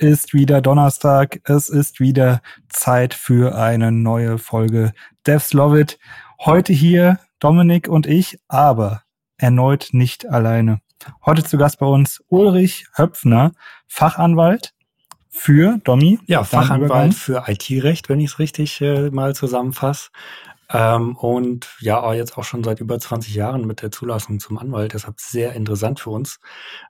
Ist wieder Donnerstag. Es ist wieder Zeit für eine neue Folge Devs Love It. Heute hier Dominik und ich, aber erneut nicht alleine. Heute zu Gast bei uns Ulrich Höpfner, Fachanwalt für Domi. Ja, Fachanwalt für IT-Recht, wenn ich es richtig äh, mal zusammenfasse. Ähm, und ja, jetzt auch schon seit über 20 Jahren mit der Zulassung zum Anwalt. Deshalb sehr interessant für uns,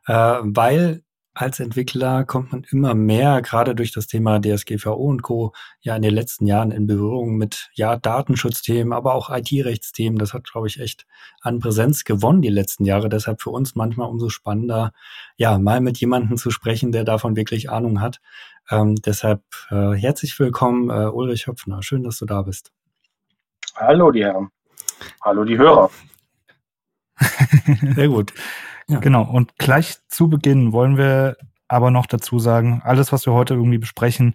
äh, weil als Entwickler kommt man immer mehr, gerade durch das Thema DSGVO und Co., ja in den letzten Jahren in Berührung mit ja Datenschutzthemen, aber auch IT-Rechtsthemen. Das hat, glaube ich, echt an Präsenz gewonnen die letzten Jahre. Deshalb für uns manchmal umso spannender, ja, mal mit jemandem zu sprechen, der davon wirklich Ahnung hat. Ähm, deshalb äh, herzlich willkommen, äh, Ulrich Höpfner. Schön, dass du da bist. Hallo, die Herren. Hallo, die Hörer. Sehr gut. Genau. Und gleich zu Beginn wollen wir aber noch dazu sagen, alles, was wir heute irgendwie besprechen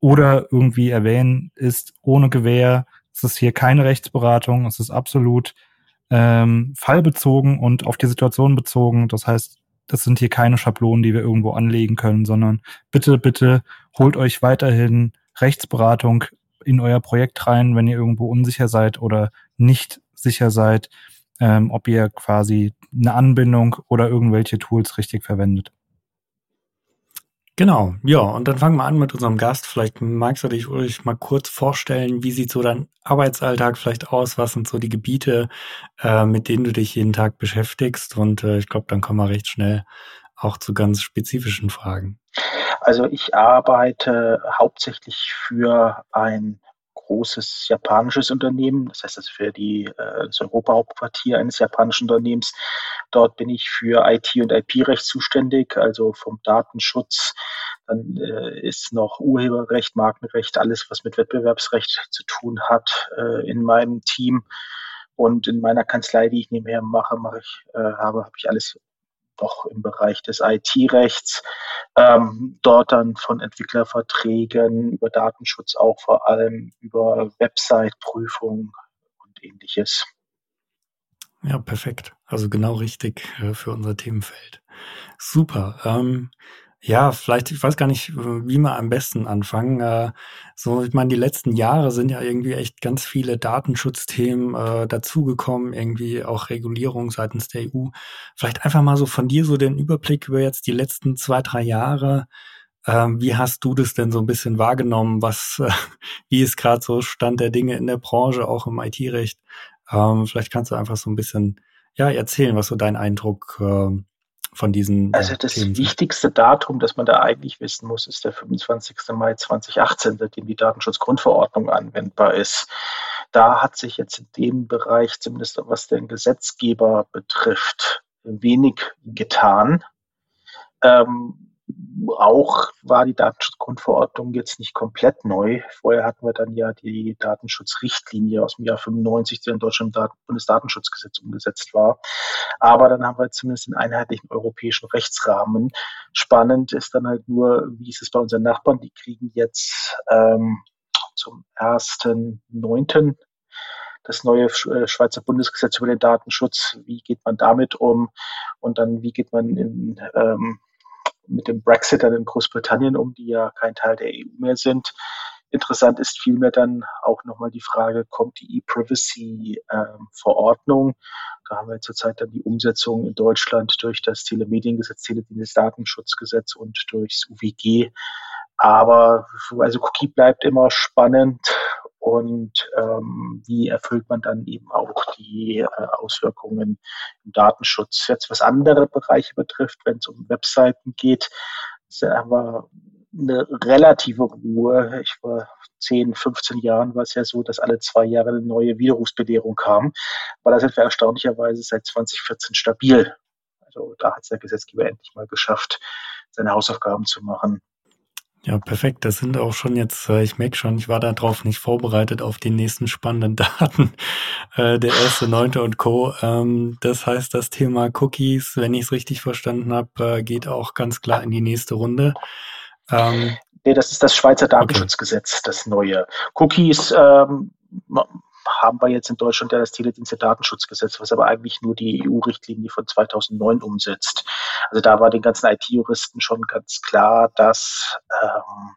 oder irgendwie erwähnen, ist ohne Gewähr. Es ist hier keine Rechtsberatung. Es ist absolut ähm, fallbezogen und auf die Situation bezogen. Das heißt, das sind hier keine Schablonen, die wir irgendwo anlegen können, sondern bitte, bitte holt euch weiterhin Rechtsberatung in euer Projekt rein, wenn ihr irgendwo unsicher seid oder nicht sicher seid ähm, ob ihr quasi eine Anbindung oder irgendwelche Tools richtig verwendet. Genau, ja, und dann fangen wir an mit unserem Gast. Vielleicht magst du dich Ulrich mal kurz vorstellen, wie sieht so dein Arbeitsalltag vielleicht aus? Was sind so die Gebiete, äh, mit denen du dich jeden Tag beschäftigst? Und äh, ich glaube, dann kommen wir recht schnell auch zu ganz spezifischen Fragen. Also ich arbeite hauptsächlich für ein großes japanisches Unternehmen, das heißt, das für die, äh, das Europa-Hauptquartier eines japanischen Unternehmens. Dort bin ich für IT und IP-Recht zuständig, also vom Datenschutz. Dann äh, ist noch Urheberrecht, Markenrecht, alles, was mit Wettbewerbsrecht zu tun hat, äh, in meinem Team. Und in meiner Kanzlei, die ich nebenher mache, mache ich, äh, habe, habe ich alles noch im Bereich des IT-Rechts, ähm, dort dann von Entwicklerverträgen über Datenschutz auch vor allem über Website-Prüfungen und ähnliches. Ja, perfekt. Also genau richtig äh, für unser Themenfeld. Super. Ähm, ja, vielleicht, ich weiß gar nicht, wie wir am besten anfangen. Äh, so, ich meine, die letzten Jahre sind ja irgendwie echt ganz viele Datenschutzthemen äh, dazugekommen, irgendwie auch Regulierung seitens der EU. Vielleicht einfach mal so von dir so den Überblick über jetzt die letzten zwei, drei Jahre. Ähm, wie hast du das denn so ein bisschen wahrgenommen? Was, äh, wie ist gerade so Stand der Dinge in der Branche, auch im IT-Recht? Ähm, vielleicht kannst du einfach so ein bisschen ja erzählen, was so dein Eindruck äh, von diesen. Also das Themen wichtigste Datum, das man da eigentlich wissen muss, ist der 25. Mai 2018, seitdem die Datenschutzgrundverordnung anwendbar ist. Da hat sich jetzt in dem Bereich, zumindest was den Gesetzgeber betrifft, wenig getan. Ähm, auch war die Datenschutzgrundverordnung jetzt nicht komplett neu. Vorher hatten wir dann ja die Datenschutzrichtlinie aus dem Jahr 95, die in Deutschland im Bundesdatenschutzgesetz umgesetzt war. Aber dann haben wir zumindest einen einheitlichen europäischen Rechtsrahmen. Spannend ist dann halt nur, wie ist es bei unseren Nachbarn? Die kriegen jetzt ähm, zum 1.9. das neue äh, Schweizer Bundesgesetz über den Datenschutz. Wie geht man damit um? Und dann, wie geht man in ähm, mit dem Brexit dann in Großbritannien um, die ja kein Teil der EU mehr sind. Interessant ist vielmehr dann auch nochmal die Frage, kommt die E-Privacy-Verordnung? Ähm, da haben wir zurzeit dann die Umsetzung in Deutschland durch das Telemediengesetz, Teledienstdatenschutzgesetz und durchs UWG. Aber also Cookie bleibt immer spannend und ähm, wie erfüllt man dann eben auch die äh, Auswirkungen im Datenschutz. Jetzt was andere Bereiche betrifft, wenn es um Webseiten geht, haben wir eine relative Ruhe. Ich war 10, 15 Jahren war es ja so, dass alle zwei Jahre eine neue Widerrufsbelehrung kam. Aber da sind wir erstaunlicherweise seit 2014 stabil. Also da hat es der Gesetzgeber endlich mal geschafft, seine Hausaufgaben zu machen. Ja, perfekt. Das sind auch schon jetzt, äh, ich merke schon, ich war darauf nicht vorbereitet auf die nächsten spannenden Daten, äh, der erste Neunte und Co. Ähm, das heißt, das Thema Cookies, wenn ich es richtig verstanden habe, äh, geht auch ganz klar in die nächste Runde. Ähm, nee, das ist das Schweizer Datenschutzgesetz, okay. das neue. Cookies, ähm, haben wir jetzt in Deutschland ja das Teledienste-Datenschutzgesetz, was aber eigentlich nur die EU-Richtlinie von 2009 umsetzt. Also da war den ganzen IT-Juristen schon ganz klar, dass ähm,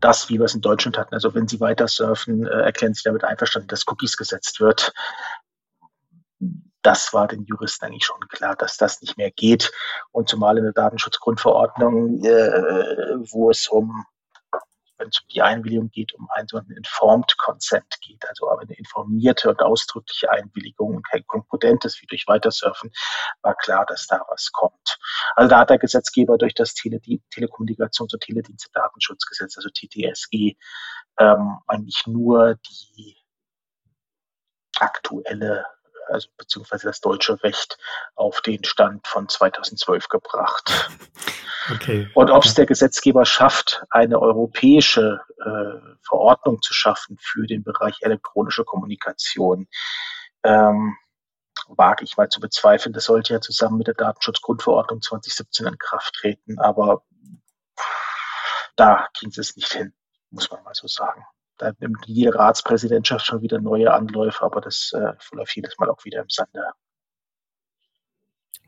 das, wie wir es in Deutschland hatten, also wenn Sie weiter surfen, äh, erklären Sie damit einverstanden, dass Cookies gesetzt wird. Das war den Juristen eigentlich schon klar, dass das nicht mehr geht. Und zumal in der Datenschutzgrundverordnung, äh, wo es um wenn es um die Einwilligung geht, um einen so einen Informed Consent geht, also eine informierte und ausdrückliche Einwilligung und kein konkurrentes wie durch Weitersurfen, war klar, dass da was kommt. Also da hat der Gesetzgeber durch das Tele Telekommunikations- und Teledienste-Datenschutzgesetz, also TTSG, ähm, eigentlich nur die aktuelle also beziehungsweise das deutsche Recht auf den Stand von 2012 gebracht. Okay. Und ob es der Gesetzgeber schafft, eine europäische äh, Verordnung zu schaffen für den Bereich elektronische Kommunikation, ähm, wage ich mal zu bezweifeln. Das sollte ja zusammen mit der Datenschutzgrundverordnung 2017 in Kraft treten, aber da ging es nicht hin, muss man mal so sagen. Da nimmt jede Ratspräsidentschaft schon wieder neue Anläufe, aber das äh, verläuft jedes Mal auch wieder im Sande.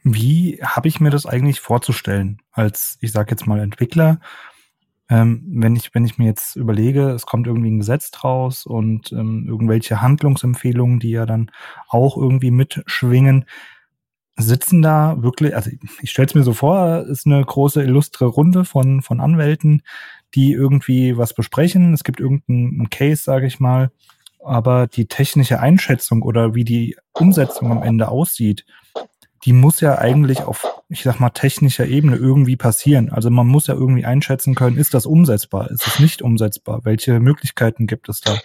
Wie habe ich mir das eigentlich vorzustellen als, ich sage jetzt mal, Entwickler? Ähm, wenn ich wenn ich mir jetzt überlege, es kommt irgendwie ein Gesetz draus und ähm, irgendwelche Handlungsempfehlungen, die ja dann auch irgendwie mitschwingen, sitzen da wirklich, also ich stelle es mir so vor, ist eine große illustre Runde von von Anwälten, die irgendwie was besprechen. Es gibt irgendeinen Case, sage ich mal, aber die technische Einschätzung oder wie die Umsetzung am Ende aussieht, die muss ja eigentlich auf, ich sag mal, technischer Ebene irgendwie passieren. Also man muss ja irgendwie einschätzen können, ist das umsetzbar, ist es nicht umsetzbar, welche Möglichkeiten gibt es da?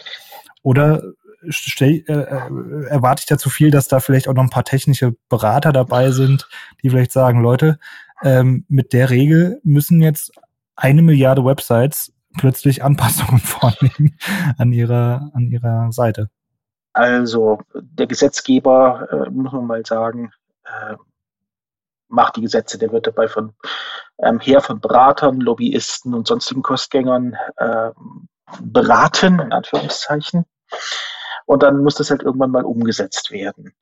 Oder stell, äh, äh, erwarte ich da zu viel, dass da vielleicht auch noch ein paar technische Berater dabei sind, die vielleicht sagen, Leute, ähm, mit der Regel müssen jetzt eine Milliarde Websites plötzlich Anpassungen vornehmen an ihrer, an ihrer Seite? Also der Gesetzgeber, äh, muss man mal sagen, äh, macht die Gesetze. Der wird dabei von ähm, her von Beratern, Lobbyisten und sonstigen Kostgängern äh, beraten, in Anführungszeichen. Und dann muss das halt irgendwann mal umgesetzt werden.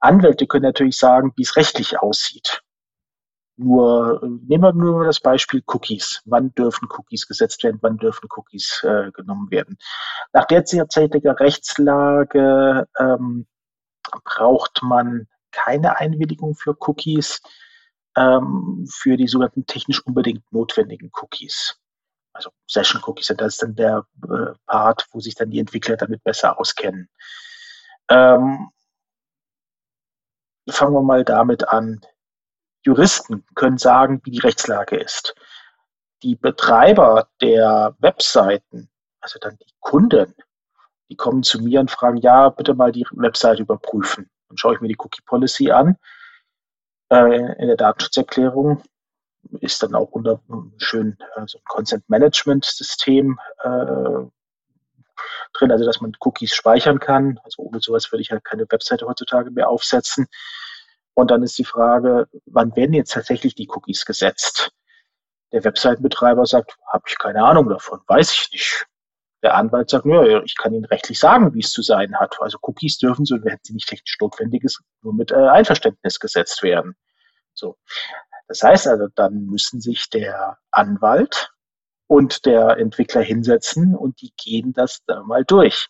Anwälte können natürlich sagen, wie es rechtlich aussieht. Nur nehmen wir nur das Beispiel Cookies. Wann dürfen Cookies gesetzt werden? Wann dürfen Cookies äh, genommen werden? Nach derzeitiger Rechtslage ähm, braucht man keine Einwilligung für Cookies, ähm, für die sogenannten technisch unbedingt notwendigen Cookies. Also Session Cookies, das ist dann der äh, Part, wo sich dann die Entwickler damit besser auskennen. Ähm, fangen wir mal damit an. Juristen können sagen, wie die Rechtslage ist. Die Betreiber der Webseiten, also dann die Kunden, die kommen zu mir und fragen, ja, bitte mal die Webseite überprüfen. Dann schaue ich mir die Cookie Policy an. Äh, in der Datenschutzerklärung ist dann auch unter schön äh, so ein Consent Management System äh, drin, also dass man Cookies speichern kann. Also ohne sowas würde ich halt keine Webseite heutzutage mehr aufsetzen. Und dann ist die Frage, wann werden jetzt tatsächlich die Cookies gesetzt? Der Webseitenbetreiber sagt, habe ich keine Ahnung davon, weiß ich nicht. Der Anwalt sagt, ja, ich kann Ihnen rechtlich sagen, wie es zu sein hat. Also Cookies dürfen, so wenn sie nicht technisch notwendig ist, nur mit äh, Einverständnis gesetzt werden. So. Das heißt also, dann müssen sich der Anwalt und der Entwickler hinsetzen und die gehen das da mal durch.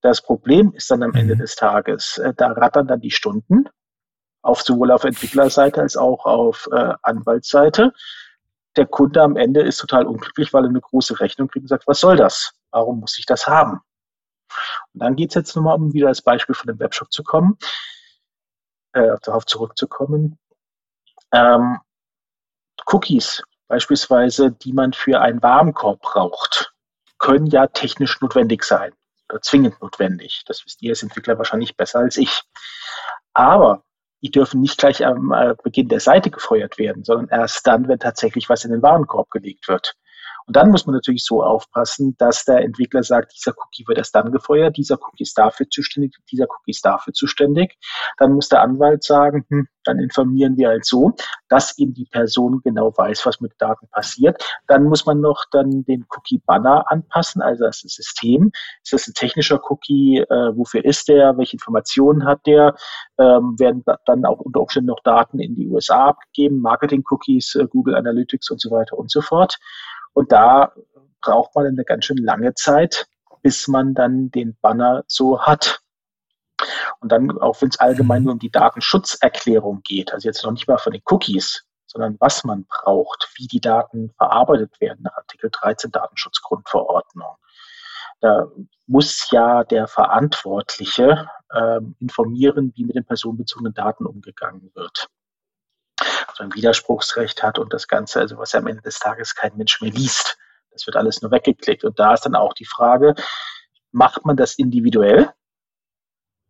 Das Problem ist dann am Ende mhm. des Tages, äh, da rattern dann die Stunden auf sowohl auf Entwicklerseite als auch auf äh, Anwaltsseite. Der Kunde am Ende ist total unglücklich, weil er eine große Rechnung kriegt und sagt, was soll das? Warum muss ich das haben? Und dann geht es jetzt nochmal, um wieder das Beispiel von dem Webshop zu kommen, äh, darauf zurückzukommen. Ähm, Cookies beispielsweise, die man für einen Warenkorb braucht, können ja technisch notwendig sein oder zwingend notwendig. Das wisst ihr als Entwickler wahrscheinlich besser als ich. Aber die dürfen nicht gleich am äh, Beginn der Seite gefeuert werden, sondern erst dann, wenn tatsächlich was in den Warenkorb gelegt wird. Und dann muss man natürlich so aufpassen, dass der Entwickler sagt, dieser Cookie wird erst dann gefeuert, dieser Cookie ist dafür zuständig, dieser Cookie ist dafür zuständig. Dann muss der Anwalt sagen, hm, dann informieren wir halt so, dass eben die Person genau weiß, was mit Daten passiert. Dann muss man noch dann den Cookie-Banner anpassen, also das System. Ist das ein technischer Cookie? Äh, wofür ist der? Welche Informationen hat der? Ähm, werden dann auch unter Umständen noch Daten in die USA abgegeben, Marketing-Cookies, äh, Google Analytics und so weiter und so fort. Und da braucht man eine ganz schön lange Zeit, bis man dann den Banner so hat. Und dann, auch wenn es allgemein mhm. nur um die Datenschutzerklärung geht, also jetzt noch nicht mal von den Cookies, sondern was man braucht, wie die Daten verarbeitet werden nach Artikel 13 Datenschutzgrundverordnung. Da muss ja der Verantwortliche ähm, informieren, wie mit den personenbezogenen Daten umgegangen wird. Also ein Widerspruchsrecht hat und das Ganze, also was am Ende des Tages kein Mensch mehr liest. Das wird alles nur weggeklickt. Und da ist dann auch die Frage, macht man das individuell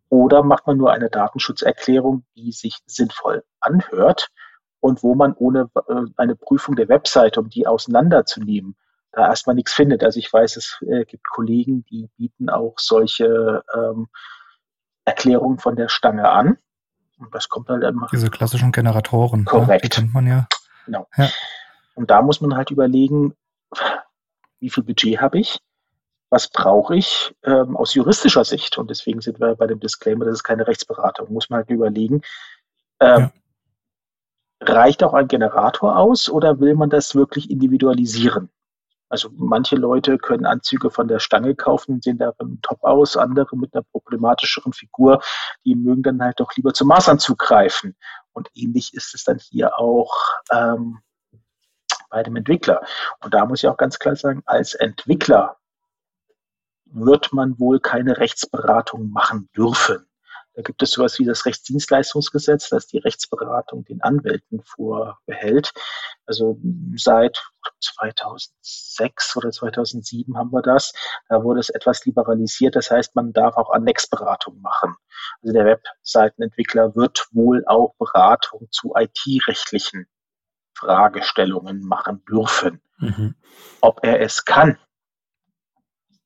oder macht man nur eine Datenschutzerklärung, die sich sinnvoll anhört und wo man ohne äh, eine Prüfung der Webseite, um die auseinanderzunehmen, da erstmal nichts findet. Also ich weiß, es äh, gibt Kollegen, die bieten auch solche ähm, Erklärungen von der Stange an. Und das kommt halt immer. Diese klassischen Generatoren. Korrekt. Ja, die kennt man ja. Genau. Ja. Und da muss man halt überlegen, wie viel Budget habe ich? Was brauche ich ähm, aus juristischer Sicht? Und deswegen sind wir bei dem Disclaimer, das ist keine Rechtsberatung. Muss man halt überlegen, ähm, ja. reicht auch ein Generator aus oder will man das wirklich individualisieren? Also manche Leute können Anzüge von der Stange kaufen, sehen da top aus, andere mit einer problematischeren Figur, die mögen dann halt doch lieber zum Maßanzug greifen. Und ähnlich ist es dann hier auch ähm, bei dem Entwickler. Und da muss ich auch ganz klar sagen, als Entwickler wird man wohl keine Rechtsberatung machen dürfen. Da gibt es sowas wie das Rechtsdienstleistungsgesetz, das die Rechtsberatung den Anwälten vorbehält. Also seit 2006 oder 2007 haben wir das. Da wurde es etwas liberalisiert. Das heißt, man darf auch Annexberatung machen. Also der Webseitenentwickler wird wohl auch Beratung zu IT-rechtlichen Fragestellungen machen dürfen. Mhm. Ob er es kann,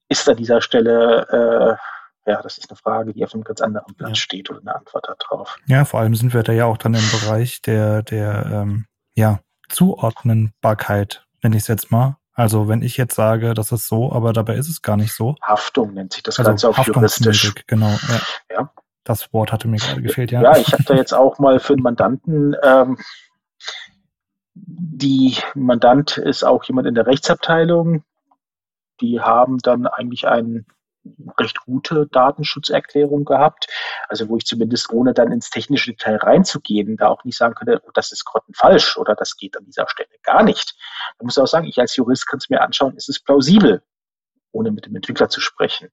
ist an dieser Stelle äh, ja, das ist eine Frage, die auf einem ganz anderen Platz ja. steht oder eine Antwort darauf. Ja, vor allem sind wir da ja auch dann im Bereich der, der ähm, ja, Zuordnenbarkeit, nenne ich es jetzt mal. Also wenn ich jetzt sage, das ist so, aber dabei ist es gar nicht so. Haftung nennt sich das also Ganze auch juristisch. Genau, ja. ja. Das Wort hatte mir gerade gefehlt, ja. Ja, ich habe da jetzt auch mal für einen Mandanten, ähm, die Mandant ist auch jemand in der Rechtsabteilung, die haben dann eigentlich einen recht gute Datenschutzerklärung gehabt. Also wo ich zumindest ohne dann ins technische Detail reinzugehen, da auch nicht sagen könnte, oh, das ist grottenfalsch oder das geht an dieser Stelle gar nicht. Da muss ich auch sagen, ich als Jurist kann es mir anschauen, ist es plausibel, ohne mit dem Entwickler zu sprechen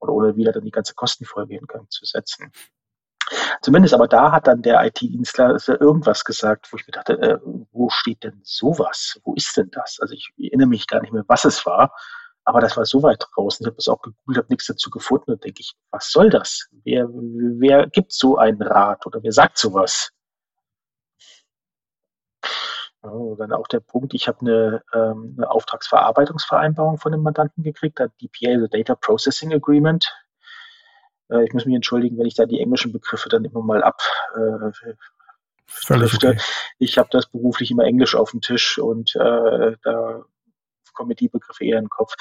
oder ohne wieder dann die ganze Kostenfolge in Gang zu setzen. Zumindest aber da hat dann der IT-Dienstleister irgendwas gesagt, wo ich mir dachte, äh, wo steht denn sowas? Wo ist denn das? Also ich erinnere mich gar nicht mehr, was es war. Aber das war so weit draußen. Ich habe es auch gegoogelt, habe nichts dazu gefunden und denke ich, was soll das? Wer, wer gibt so einen Rat oder wer sagt sowas? Ja, dann auch der Punkt, ich habe eine, ähm, eine Auftragsverarbeitungsvereinbarung von dem Mandanten gekriegt, da DPA, also Data Processing Agreement. Äh, ich muss mich entschuldigen, wenn ich da die englischen Begriffe dann immer mal ab äh, Völlig okay. Ich habe das beruflich immer Englisch auf dem Tisch und äh, da kommen mir die Begriffe eher in den Kopf.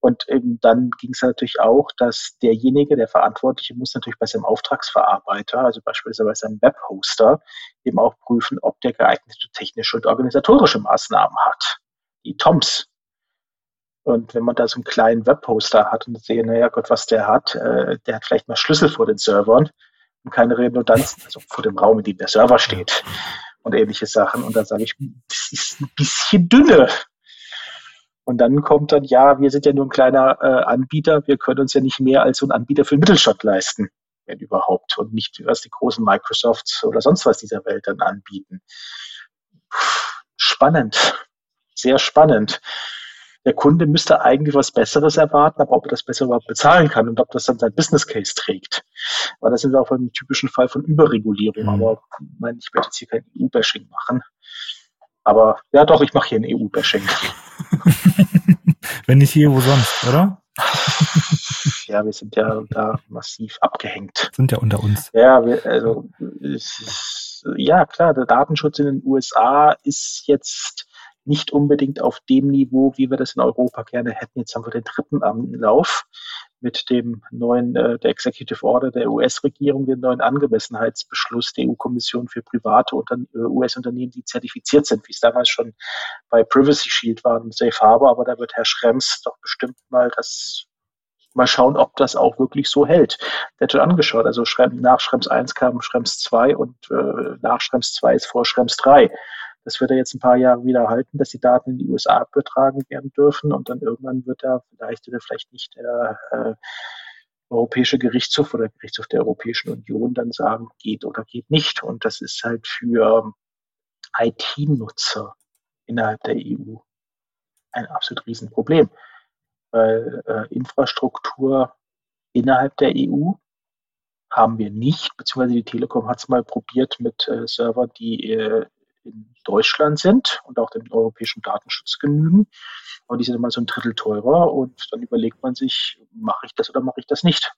Und ähm, dann ging es natürlich auch, dass derjenige, der Verantwortliche, muss natürlich bei seinem Auftragsverarbeiter, also beispielsweise bei seinem Webhoster, eben auch prüfen, ob der geeignete technische und organisatorische Maßnahmen hat. Die TOMS. Und wenn man da so einen kleinen Webhoster hat und sehe, naja Gott, was der hat, äh, der hat vielleicht mal Schlüssel vor den Servern und keine Redundanzen, also vor dem Raum, in dem der Server steht und ähnliche Sachen. Und da sage ich, das ist ein bisschen dünne. Und dann kommt dann, ja, wir sind ja nur ein kleiner äh, Anbieter, wir können uns ja nicht mehr als so ein Anbieter für den Mittelstand leisten, wenn überhaupt, und nicht, was die großen Microsofts oder sonst was dieser Welt dann anbieten. Spannend, sehr spannend. Der Kunde müsste eigentlich was Besseres erwarten, aber ob er das besser überhaupt bezahlen kann und ob das dann sein Business Case trägt. Weil das ist auch ein typischen Fall von Überregulierung. Mhm. Aber ich, meine, ich werde jetzt hier kein EU-Bashing machen. Aber ja doch, ich mache hier ein EU-Bashing. Wenn nicht hier, wo sonst, oder? ja, wir sind ja da massiv abgehängt. Sind ja unter uns. Ja, wir, also ist, ja klar, der Datenschutz in den USA ist jetzt nicht unbedingt auf dem Niveau, wie wir das in Europa gerne hätten. Jetzt haben wir den dritten am Lauf mit dem neuen, äh, der Executive Order der US-Regierung, den neuen Angemessenheitsbeschluss der EU-Kommission für private äh, US-Unternehmen, die zertifiziert sind, wie es damals schon bei Privacy Shield war und Safe Harbor. Aber da wird Herr Schrems doch bestimmt mal das mal schauen, ob das auch wirklich so hält. Der hat schon angeschaut. Also nach Schrems 1 kam Schrems 2 und äh, nach Schrems 2 ist vor Schrems 3. Das wird er jetzt ein paar Jahre wieder halten, dass die Daten in die USA übertragen werden dürfen und dann irgendwann wird er vielleicht oder vielleicht nicht der äh, Europäische Gerichtshof oder Gerichtshof der Europäischen Union dann sagen, geht oder geht nicht. Und das ist halt für IT-Nutzer innerhalb der EU ein absolut Riesenproblem, weil äh, Infrastruktur innerhalb der EU haben wir nicht, beziehungsweise die Telekom hat es mal probiert mit äh, Servern, die äh, in Deutschland sind und auch dem europäischen Datenschutz genügen. Aber die sind immer so ein Drittel teurer und dann überlegt man sich, mache ich das oder mache ich das nicht?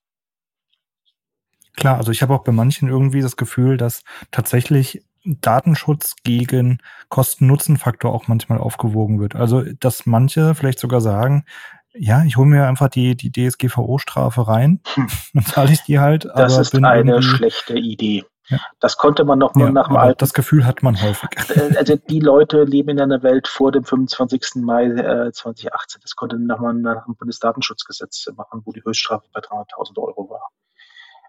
Klar, also ich habe auch bei manchen irgendwie das Gefühl, dass tatsächlich Datenschutz gegen Kosten-Nutzen-Faktor auch manchmal aufgewogen wird. Also, dass manche vielleicht sogar sagen, ja, ich hole mir einfach die, die DSGVO-Strafe rein, hm. dann zahle ich die halt. Das ist eine schlechte Idee. Ja. Das konnte man noch mal ja, nach dem alten. Das Gefühl hat man häufig. Äh, also die Leute leben in einer Welt vor dem 25. Mai äh, 2018. Das konnte nach, man nach dem Bundesdatenschutzgesetz machen, wo die Höchststrafe bei 300.000 Euro war.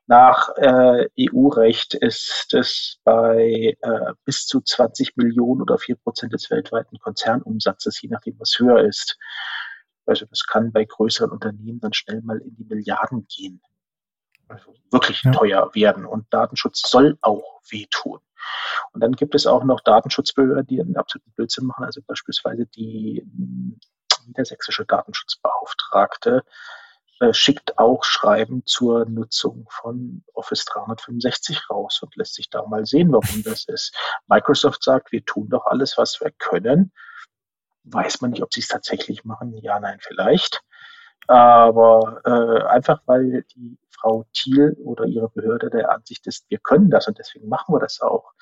Nach äh, EU-Recht ist es bei äh, bis zu 20 Millionen oder 4 Prozent des weltweiten Konzernumsatzes, je nachdem was höher ist. Also das kann bei größeren Unternehmen dann schnell mal in die Milliarden gehen also wirklich ja. teuer werden. Und Datenschutz soll auch wehtun. Und dann gibt es auch noch Datenschutzbehörden, die einen absoluten Blödsinn machen. Also beispielsweise die niedersächsische Datenschutzbeauftragte äh, schickt auch Schreiben zur Nutzung von Office 365 raus und lässt sich da mal sehen, warum das ist. Microsoft sagt, wir tun doch alles, was wir können. Weiß man nicht, ob sie es tatsächlich machen. Ja, nein, vielleicht. Aber äh, einfach weil die Frau Thiel oder ihre Behörde der Ansicht ist, wir können das und deswegen machen wir das auch,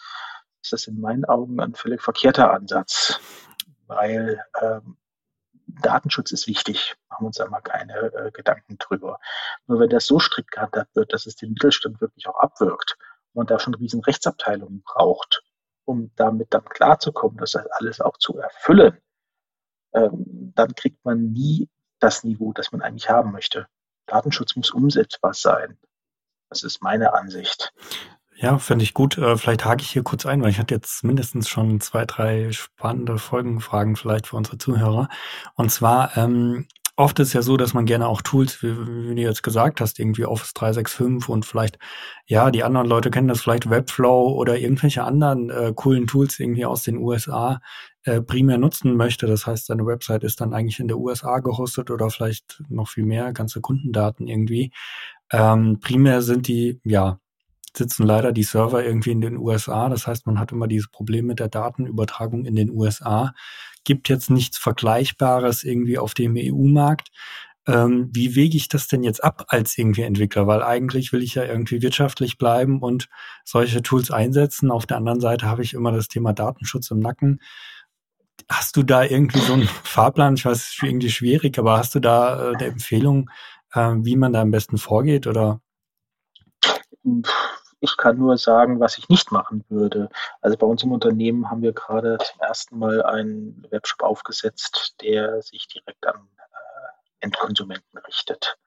ist das in meinen Augen ein völlig verkehrter Ansatz. Weil ähm, Datenschutz ist wichtig, machen wir uns da mal keine äh, Gedanken drüber. Nur wenn das so strikt gehandhabt wird, dass es den Mittelstand wirklich auch abwirkt und da schon riesen Rechtsabteilungen braucht, um damit dann klarzukommen, das alles auch zu erfüllen, ähm, dann kriegt man nie das Niveau, das man eigentlich haben möchte. Datenschutz muss umsetzbar sein. Das ist meine Ansicht. Ja, finde ich gut. Äh, vielleicht hake ich hier kurz ein, weil ich hatte jetzt mindestens schon zwei, drei spannende Folgenfragen vielleicht für unsere Zuhörer. Und zwar, ähm, oft ist ja so, dass man gerne auch Tools, wie, wie, du jetzt gesagt hast, irgendwie Office 365 und vielleicht, ja, die anderen Leute kennen das vielleicht Webflow oder irgendwelche anderen äh, coolen Tools irgendwie aus den USA äh, primär nutzen möchte. Das heißt, seine Website ist dann eigentlich in der USA gehostet oder vielleicht noch viel mehr, ganze Kundendaten irgendwie. Ähm, primär sind die, ja, sitzen leider die Server irgendwie in den USA. Das heißt, man hat immer dieses Problem mit der Datenübertragung in den USA. Gibt jetzt nichts Vergleichbares irgendwie auf dem EU-Markt. Ähm, wie wege ich das denn jetzt ab als irgendwie Entwickler? Weil eigentlich will ich ja irgendwie wirtschaftlich bleiben und solche Tools einsetzen. Auf der anderen Seite habe ich immer das Thema Datenschutz im Nacken. Hast du da irgendwie so einen Fahrplan? Ich weiß, es ist irgendwie schwierig, aber hast du da äh, eine Empfehlung, äh, wie man da am besten vorgeht oder? Ich kann nur sagen, was ich nicht machen würde. Also bei uns im Unternehmen haben wir gerade zum ersten Mal einen Webshop aufgesetzt, der sich direkt an äh, Endkonsumenten richtet.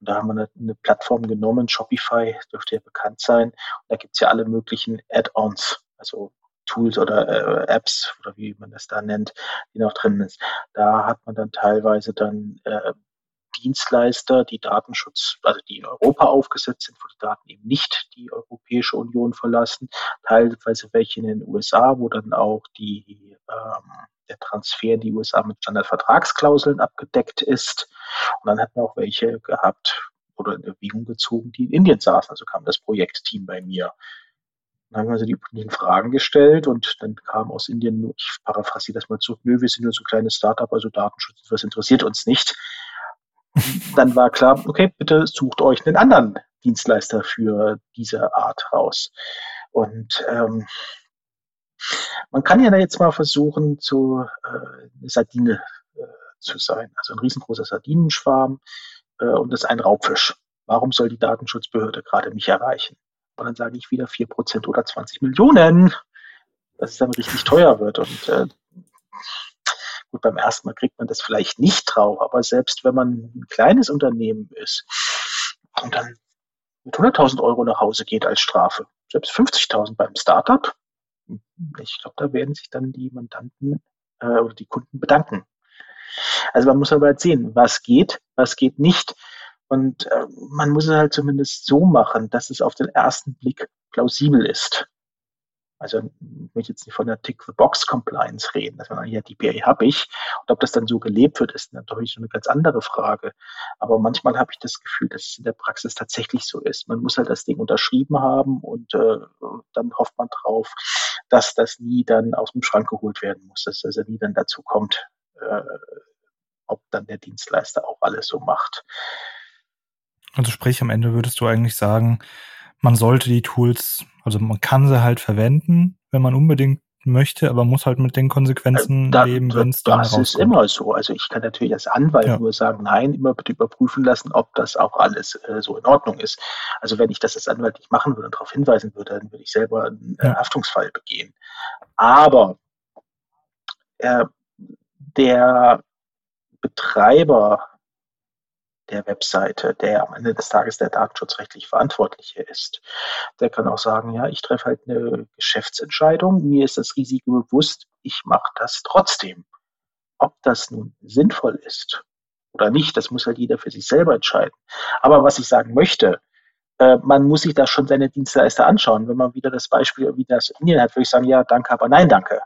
Und da haben wir eine, Plattform genommen, Shopify, dürfte ja bekannt sein. Und da gibt es ja alle möglichen Add-ons, also Tools oder äh, Apps oder wie man das da nennt, die noch drin ist. Da hat man dann teilweise dann äh, Dienstleister, die Datenschutz, also die in Europa aufgesetzt sind, wo die Daten eben nicht die Europäische Union verlassen, teilweise welche in den USA, wo dann auch die, ähm, der Transfer in die USA mit Standardvertragsklauseln abgedeckt ist. Und dann hat man auch welche gehabt oder in Erwägung gezogen, die in Indien saßen. Also kam das Projektteam bei mir Dann haben wir also die üblichen Fragen gestellt und dann kam aus Indien, ich paraphrasiere das mal zurück, nö, wir sind nur so ein kleines Startup, also Datenschutz, was interessiert uns nicht. Dann war klar, okay, bitte sucht euch einen anderen Dienstleister für diese Art raus. Und ähm, man kann ja da jetzt mal versuchen, zu äh, eine Sardine äh, zu sein, also ein riesengroßer Sardinenschwarm äh, und das ist ein Raubfisch. Warum soll die Datenschutzbehörde gerade mich erreichen? Und dann sage ich wieder 4% oder 20 Millionen, dass es dann richtig teuer wird. Und äh, gut, beim ersten Mal kriegt man das vielleicht nicht drauf, aber selbst wenn man ein kleines Unternehmen ist und dann mit 100.000 Euro nach Hause geht als Strafe, selbst 50.000 beim Startup, ich glaube, da werden sich dann die Mandanten äh, oder die Kunden bedanken. Also man muss aber sehen, was geht, was geht nicht. Und äh, man muss es halt zumindest so machen, dass es auf den ersten Blick plausibel ist. Also ich möchte jetzt nicht von der Tick-the-Box-Compliance reden, dass man ja, DPA habe ich. Und ob das dann so gelebt wird, ist natürlich eine ganz andere Frage. Aber manchmal habe ich das Gefühl, dass es in der Praxis tatsächlich so ist. Man muss halt das Ding unterschrieben haben und äh, dann hofft man drauf, dass das nie dann aus dem Schrank geholt werden muss, dass das nie dann dazu kommt, äh, ob dann der Dienstleister auch alles so macht. Also sprich, am Ende würdest du eigentlich sagen, man sollte die Tools, also man kann sie halt verwenden, wenn man unbedingt möchte, aber muss halt mit den Konsequenzen da, leben, wenn es dann Das rauskommt. ist immer so. Also ich kann natürlich als Anwalt ja. nur sagen, nein, immer bitte überprüfen lassen, ob das auch alles äh, so in Ordnung ist. Also wenn ich das als Anwalt nicht machen würde und darauf hinweisen würde, dann würde ich selber einen äh, ja. Haftungsfall begehen. Aber äh, der Betreiber der Webseite, der am Ende des Tages der datenschutzrechtlich Verantwortliche ist. Der kann auch sagen, ja, ich treffe halt eine Geschäftsentscheidung, mir ist das Risiko bewusst, ich mache das trotzdem. Ob das nun sinnvoll ist oder nicht, das muss halt jeder für sich selber entscheiden. Aber was ich sagen möchte, äh, man muss sich da schon seine Dienstleister anschauen. Wenn man wieder das Beispiel wie das Indien hat, würde ich sagen, ja, danke, aber nein, danke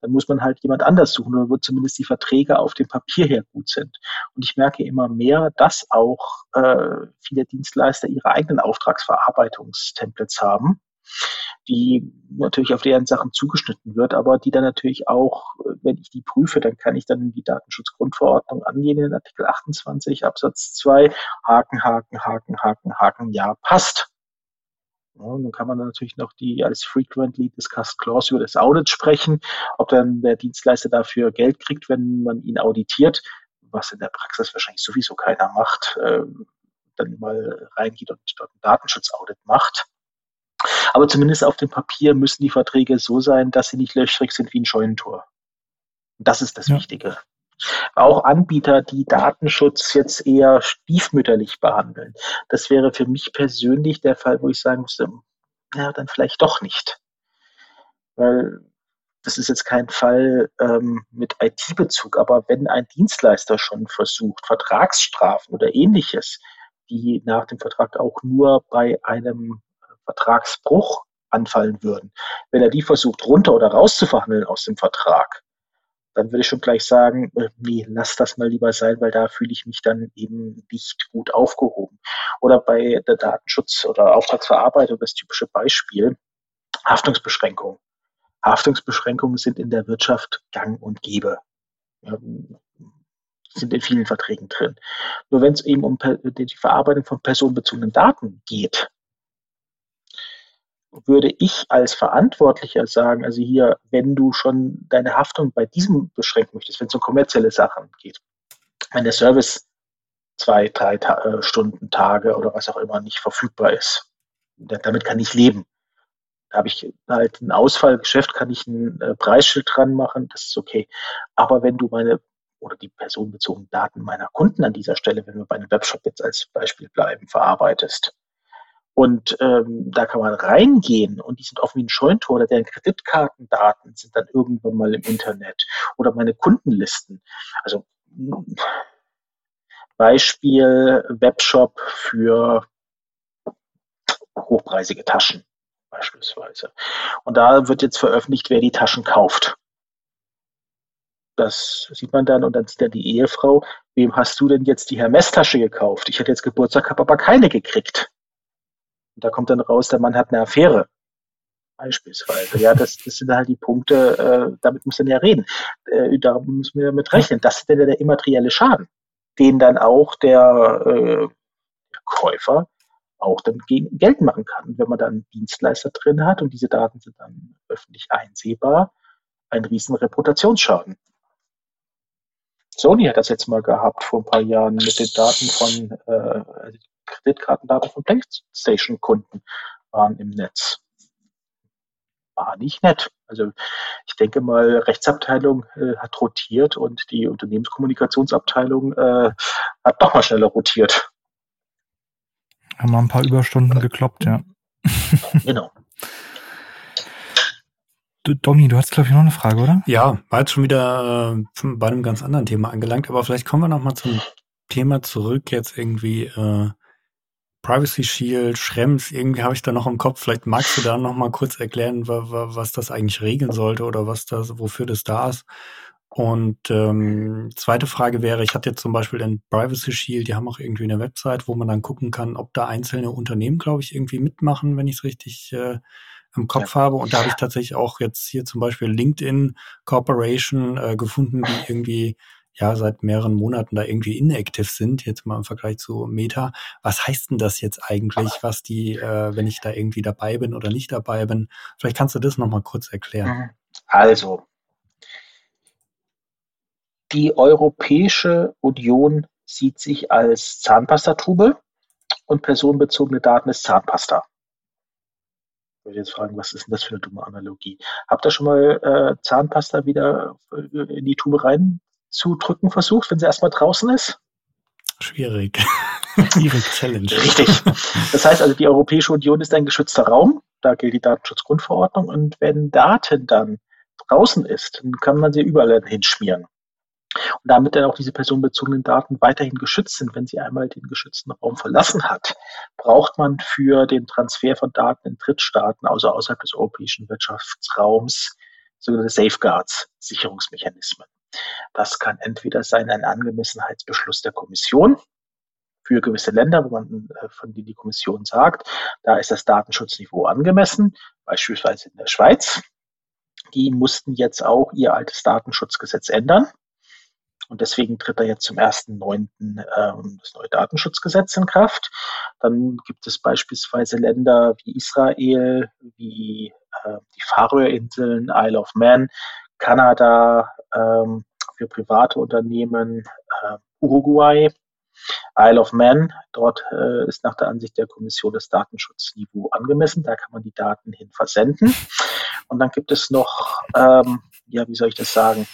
dann muss man halt jemand anders suchen oder wo zumindest die Verträge auf dem Papier her gut sind. Und ich merke immer mehr, dass auch äh, viele Dienstleister ihre eigenen Auftragsverarbeitungstemplates haben, die natürlich auf deren Sachen zugeschnitten wird, aber die dann natürlich auch, wenn ich die prüfe, dann kann ich dann die Datenschutzgrundverordnung angehen in Artikel 28 Absatz 2, Haken, Haken, Haken, Haken, Haken, ja, passt. Ja, und dann kann man natürlich noch die als frequently discussed clause über das Audit sprechen, ob dann der Dienstleister dafür Geld kriegt, wenn man ihn auditiert, was in der Praxis wahrscheinlich sowieso keiner macht, äh, dann mal reingeht und dort ein Datenschutzaudit macht. Aber zumindest auf dem Papier müssen die Verträge so sein, dass sie nicht löchrig sind wie ein Scheunentor. Und das ist das ja. Wichtige auch Anbieter, die Datenschutz jetzt eher stiefmütterlich behandeln. Das wäre für mich persönlich der Fall, wo ich sagen müsste, ja, dann vielleicht doch nicht. Weil das ist jetzt kein Fall ähm, mit IT-Bezug, aber wenn ein Dienstleister schon versucht, Vertragsstrafen oder ähnliches, die nach dem Vertrag auch nur bei einem Vertragsbruch anfallen würden, wenn er die versucht runter oder rauszuverhandeln aus dem Vertrag, dann würde ich schon gleich sagen, äh, nee, lass das mal lieber sein, weil da fühle ich mich dann eben nicht gut aufgehoben. Oder bei der Datenschutz- oder Auftragsverarbeitung das typische Beispiel, Haftungsbeschränkungen. Haftungsbeschränkungen sind in der Wirtschaft gang und gäbe. Sind in vielen Verträgen drin. Nur wenn es eben um die Verarbeitung von personenbezogenen Daten geht, würde ich als Verantwortlicher sagen, also hier, wenn du schon deine Haftung bei diesem beschränken möchtest, wenn es um kommerzielle Sachen geht, wenn der Service zwei, drei Ta äh, Stunden, Tage oder was auch immer nicht verfügbar ist, damit kann ich leben. Da habe ich halt ein Ausfallgeschäft, kann ich ein äh, Preisschild dran machen, das ist okay. Aber wenn du meine oder die personenbezogenen Daten meiner Kunden an dieser Stelle, wenn wir bei einem Webshop jetzt als Beispiel bleiben, verarbeitest, und ähm, da kann man reingehen und die sind offen wie ein Scheuntor oder deren Kreditkartendaten sind dann irgendwann mal im Internet oder meine Kundenlisten. Also Beispiel Webshop für hochpreisige Taschen beispielsweise. Und da wird jetzt veröffentlicht, wer die Taschen kauft. Das sieht man dann und dann sieht dann die Ehefrau, wem hast du denn jetzt die Hermes-Tasche gekauft? Ich hatte jetzt Geburtstag, habe aber keine gekriegt. Und da kommt dann raus, der Mann hat eine Affäre. Beispielsweise. Ja, das, das sind halt die Punkte, äh, damit muss man ja reden. Äh, da müssen wir mit rechnen. Das ist ja der immaterielle Schaden, den dann auch der, äh, der Käufer auch dann gegen Geld machen kann. Wenn man dann einen Dienstleister drin hat und diese Daten sind dann öffentlich einsehbar, ein riesen Reputationsschaden. Sony hat das jetzt mal gehabt vor ein paar Jahren mit den Daten von äh, also Kreditkartendaten von PlayStation-Kunden waren im Netz. War nicht nett. Also ich denke mal, Rechtsabteilung äh, hat rotiert und die Unternehmenskommunikationsabteilung äh, hat doch mal schneller rotiert. Haben wir ein paar Überstunden gekloppt, ja. Genau. Du, Domi, du hast, glaube ich, noch eine Frage, oder? Ja, war jetzt schon wieder äh, bei einem ganz anderen Thema angelangt, aber vielleicht kommen wir noch mal zum Thema zurück, jetzt irgendwie äh, Privacy Shield, Schrems, irgendwie habe ich da noch im Kopf. Vielleicht magst du da noch mal kurz erklären, was das eigentlich regeln sollte oder was das, wofür das da ist. Und ähm, zweite Frage wäre, ich hatte jetzt zum Beispiel den Privacy Shield, die haben auch irgendwie eine Website, wo man dann gucken kann, ob da einzelne Unternehmen, glaube ich, irgendwie mitmachen, wenn ich es richtig äh, im Kopf ja. habe. Und da habe ich tatsächlich auch jetzt hier zum Beispiel LinkedIn Corporation äh, gefunden, die irgendwie ja seit mehreren Monaten da irgendwie inactive sind, jetzt mal im Vergleich zu Meta. Was heißt denn das jetzt eigentlich, was die, äh, wenn ich da irgendwie dabei bin oder nicht dabei bin? Vielleicht kannst du das nochmal kurz erklären. Mhm. Also, die Europäische Union sieht sich als Zahnpastatube und personenbezogene Daten ist Zahnpasta würde jetzt fragen, was ist denn das für eine dumme Analogie? Habt ihr schon mal äh, Zahnpasta wieder äh, in die Tube rein zu drücken versucht, wenn sie erstmal draußen ist? Schwierig. Schwierig, Challenge. Richtig. Das heißt also, die Europäische Union ist ein geschützter Raum. Da gilt die Datenschutzgrundverordnung. Und wenn Daten dann draußen ist, dann kann man sie überall hinschmieren. Und damit dann auch diese personenbezogenen Daten weiterhin geschützt sind, wenn sie einmal den geschützten Raum verlassen hat, braucht man für den Transfer von Daten in Drittstaaten, also außerhalb des europäischen Wirtschaftsraums, sogenannte Safeguards, Sicherungsmechanismen. Das kann entweder sein ein Angemessenheitsbeschluss der Kommission für gewisse Länder, wo man äh, von denen die Kommission sagt, da ist das Datenschutzniveau angemessen, beispielsweise in der Schweiz. Die mussten jetzt auch ihr altes Datenschutzgesetz ändern. Und deswegen tritt da jetzt zum 1.9. Ähm, das neue Datenschutzgesetz in Kraft. Dann gibt es beispielsweise Länder wie Israel, wie äh, die Färöerinseln, Isle of Man, Kanada ähm, für private Unternehmen, äh, Uruguay, Isle of Man. Dort äh, ist nach der Ansicht der Kommission das Datenschutzniveau angemessen. Da kann man die Daten hin versenden. Und dann gibt es noch, ähm, ja, wie soll ich das sagen?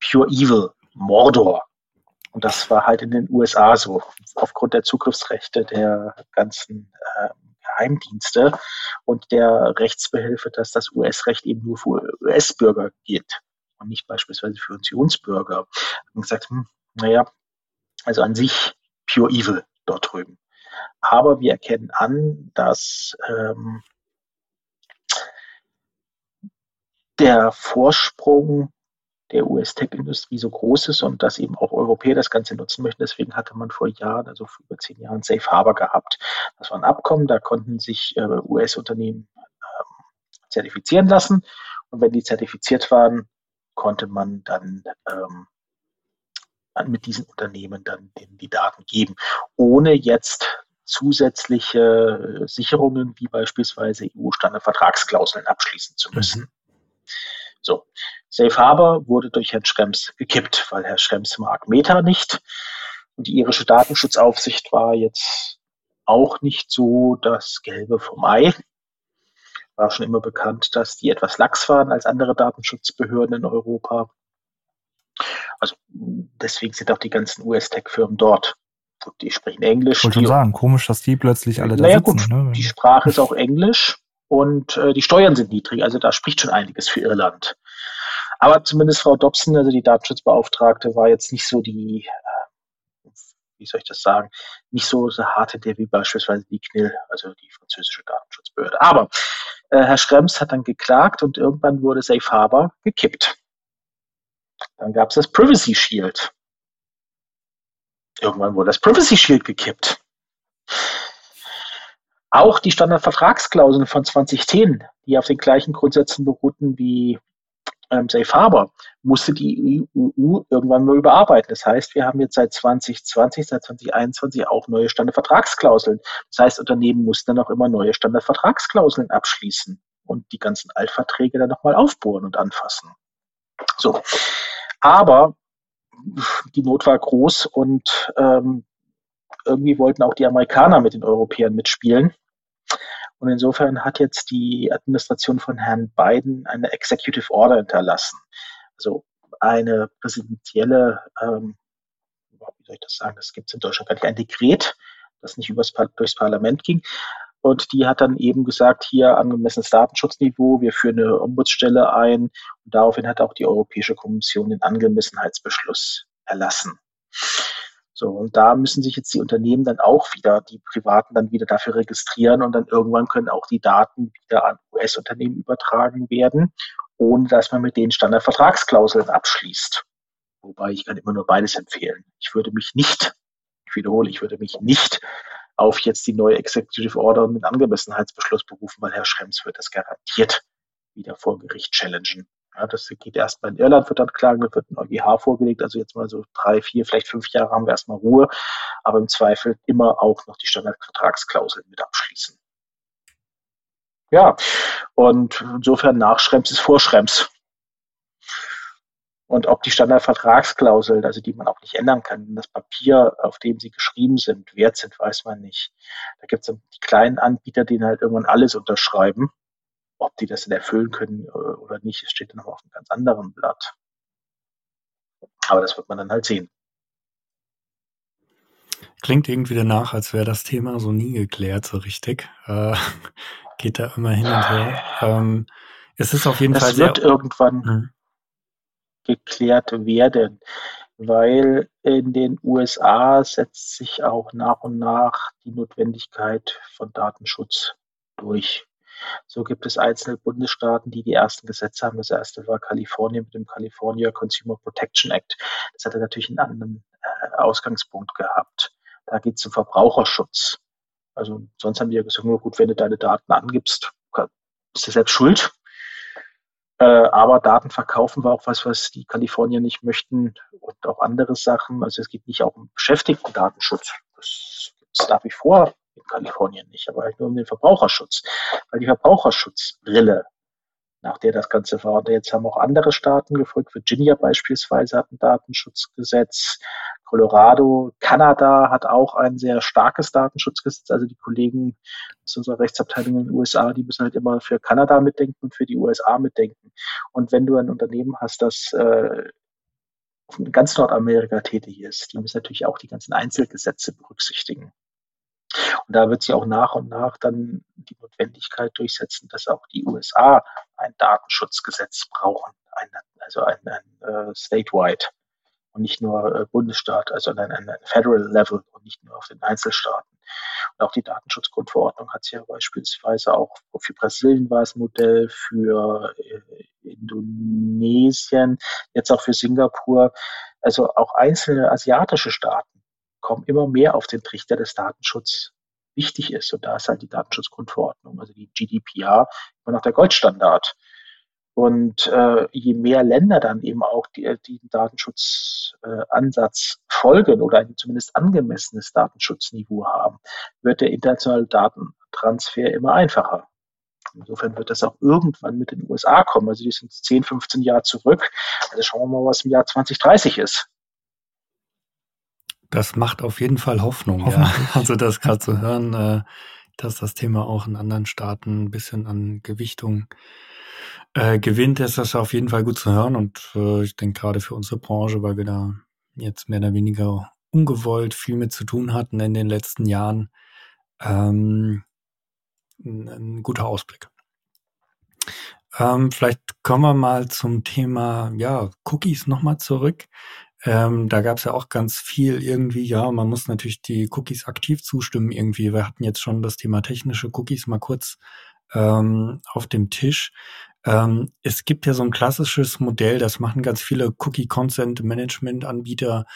Pure Evil Mordor. Und das war halt in den USA so, aufgrund der Zugriffsrechte der ganzen äh, Geheimdienste und der Rechtsbehilfe, dass das US-Recht eben nur für US-Bürger gilt und nicht beispielsweise für Unionsbürger. Und gesagt, hm, naja, also an sich pure evil dort drüben. Aber wir erkennen an, dass ähm, der Vorsprung der US-Tech-Industrie so groß ist und dass eben auch Europäer das Ganze nutzen möchten. Deswegen hatte man vor Jahren, also vor über zehn Jahren, Safe Harbor gehabt. Das war ein Abkommen, da konnten sich äh, US-Unternehmen ähm, zertifizieren lassen. Und wenn die zertifiziert waren, konnte man dann ähm, mit diesen Unternehmen dann die Daten geben, ohne jetzt zusätzliche Sicherungen wie beispielsweise EU-Standardvertragsklauseln abschließen zu müssen. Mhm. So, Safe Harbor wurde durch Herrn Schrems gekippt, weil Herr Schrems mag Meta nicht. Und die irische Datenschutzaufsicht war jetzt auch nicht so das Gelbe vom Ei. War schon immer bekannt, dass die etwas lax waren als andere Datenschutzbehörden in Europa. Also deswegen sind auch die ganzen US-Tech-Firmen dort. Die sprechen Englisch. Ich wollte schon sagen, komisch, dass die plötzlich alle da naja, sitzen. Gut, ne? Die Sprache ist auch Englisch und äh, die Steuern sind niedrig, also da spricht schon einiges für Irland. Aber zumindest Frau Dobson, also die Datenschutzbeauftragte, war jetzt nicht so die, äh, wie soll ich das sagen, nicht so, so hart hinter wie beispielsweise die CNIL, also die französische Datenschutzbehörde. Aber äh, Herr Schrems hat dann geklagt und irgendwann wurde Safe Harbor gekippt. Dann gab es das Privacy Shield. Irgendwann wurde das Privacy Shield gekippt. auch die Standardvertragsklauseln von 2010, die auf den gleichen Grundsätzen beruhten wie ähm, Safe Harbor, musste die EU irgendwann mal überarbeiten. Das heißt, wir haben jetzt seit 2020, seit 2021 auch neue Standardvertragsklauseln. Das heißt, Unternehmen mussten dann auch immer neue Standardvertragsklauseln abschließen und die ganzen Altverträge dann nochmal aufbohren und anfassen. So. Aber die Not war groß und ähm, irgendwie wollten auch die Amerikaner mit den Europäern mitspielen. Und insofern hat jetzt die Administration von Herrn Biden eine Executive Order hinterlassen. Also eine präsidentielle, ähm, wie soll ich das sagen, das gibt es in Deutschland gar nicht, ein Dekret, das nicht übers, durchs Parlament ging. Und die hat dann eben gesagt, hier angemessenes Datenschutzniveau, wir führen eine Ombudsstelle ein. Und daraufhin hat auch die Europäische Kommission den Angemessenheitsbeschluss erlassen. So, und da müssen sich jetzt die Unternehmen dann auch wieder, die Privaten dann wieder dafür registrieren und dann irgendwann können auch die Daten wieder an US-Unternehmen übertragen werden, ohne dass man mit denen Standardvertragsklauseln abschließt. Wobei ich kann immer nur beides empfehlen. Ich würde mich nicht, ich wiederhole, ich würde mich nicht auf jetzt die neue Executive Order und den Angemessenheitsbeschluss berufen, weil Herr Schrems wird das garantiert wieder vor Gericht challengen. Ja, das geht erstmal in Irland, wird dann klagen, das wird ein EuGH vorgelegt. Also jetzt mal so drei, vier, vielleicht fünf Jahre haben wir erstmal Ruhe. Aber im Zweifel immer auch noch die Standardvertragsklauseln mit abschließen. Ja, und insofern nach Schrems ist vor Schrems. Und ob die Standardvertragsklauseln, also die man auch nicht ändern kann, das Papier, auf dem sie geschrieben sind, wert sind, weiß man nicht. Da gibt es die kleinen Anbieter, die halt irgendwann alles unterschreiben. Ob die das denn erfüllen können äh, oder nicht, steht dann noch auf einem ganz anderen Blatt. Aber das wird man dann halt sehen. Klingt irgendwie danach, als wäre das Thema so nie geklärt, so richtig. Äh, geht da immer hin und her. Ähm, es ist auf jeden das Fall. Es wird irgendwann hm. geklärt werden, weil in den USA setzt sich auch nach und nach die Notwendigkeit von Datenschutz durch. So gibt es einzelne Bundesstaaten, die die ersten Gesetze haben. Das erste war Kalifornien mit dem California Consumer Protection Act. Das hatte natürlich einen anderen äh, Ausgangspunkt gehabt. Da geht es um Verbraucherschutz. Also sonst haben die ja gesagt, nur gut, wenn du deine Daten angibst, bist du selbst schuld. Äh, aber Daten verkaufen war auch was, was die Kalifornier nicht möchten und auch andere Sachen. Also es geht nicht auch um Beschäftigten-Datenschutz. Das gibt es nach wie vor in Kalifornien nicht, aber halt nur um den Verbraucherschutz. Weil die Verbraucherschutzbrille, nach der das Ganze war, und jetzt haben auch andere Staaten gefolgt, Virginia beispielsweise hat ein Datenschutzgesetz, Colorado, Kanada hat auch ein sehr starkes Datenschutzgesetz. Also die Kollegen aus unserer Rechtsabteilung in den USA, die müssen halt immer für Kanada mitdenken und für die USA mitdenken. Und wenn du ein Unternehmen hast, das äh, in ganz Nordamerika tätig ist, die müssen natürlich auch die ganzen Einzelgesetze berücksichtigen. Und da wird sich auch nach und nach dann die Notwendigkeit durchsetzen, dass auch die USA ein Datenschutzgesetz brauchen, ein, also ein, ein uh, statewide und nicht nur äh, Bundesstaat, also ein, ein, Federal Level und nicht nur auf den Einzelstaaten. Und auch die Datenschutzgrundverordnung hat es ja beispielsweise auch für Brasilien war es Modell, für äh, Indonesien, jetzt auch für Singapur. Also auch einzelne asiatische Staaten kommen immer mehr auf den Trichter des Datenschutz wichtig ist. Und da ist halt die Datenschutzgrundverordnung, also die GDPR, immer noch der Goldstandard. Und äh, je mehr Länder dann eben auch die, die Datenschutzansatz äh, folgen oder ein zumindest angemessenes Datenschutzniveau haben, wird der internationale Datentransfer immer einfacher. Insofern wird das auch irgendwann mit den USA kommen. Also die sind 10, 15 Jahre zurück. Also schauen wir mal, was im Jahr 2030 ist. Das macht auf jeden Fall Hoffnung, ja. Also das gerade zu hören, äh, dass das Thema auch in anderen Staaten ein bisschen an Gewichtung äh, gewinnt, ist das auf jeden Fall gut zu hören. Und äh, ich denke gerade für unsere Branche, weil wir da jetzt mehr oder weniger ungewollt viel mit zu tun hatten in den letzten Jahren, ähm, ein, ein guter Ausblick. Ähm, vielleicht kommen wir mal zum Thema ja, Cookies nochmal zurück. Ähm, da gab es ja auch ganz viel irgendwie, ja, man muss natürlich die Cookies aktiv zustimmen irgendwie. Wir hatten jetzt schon das Thema technische Cookies mal kurz ähm, auf dem Tisch. Ähm, es gibt ja so ein klassisches Modell, das machen ganz viele Cookie Consent Management Anbieter,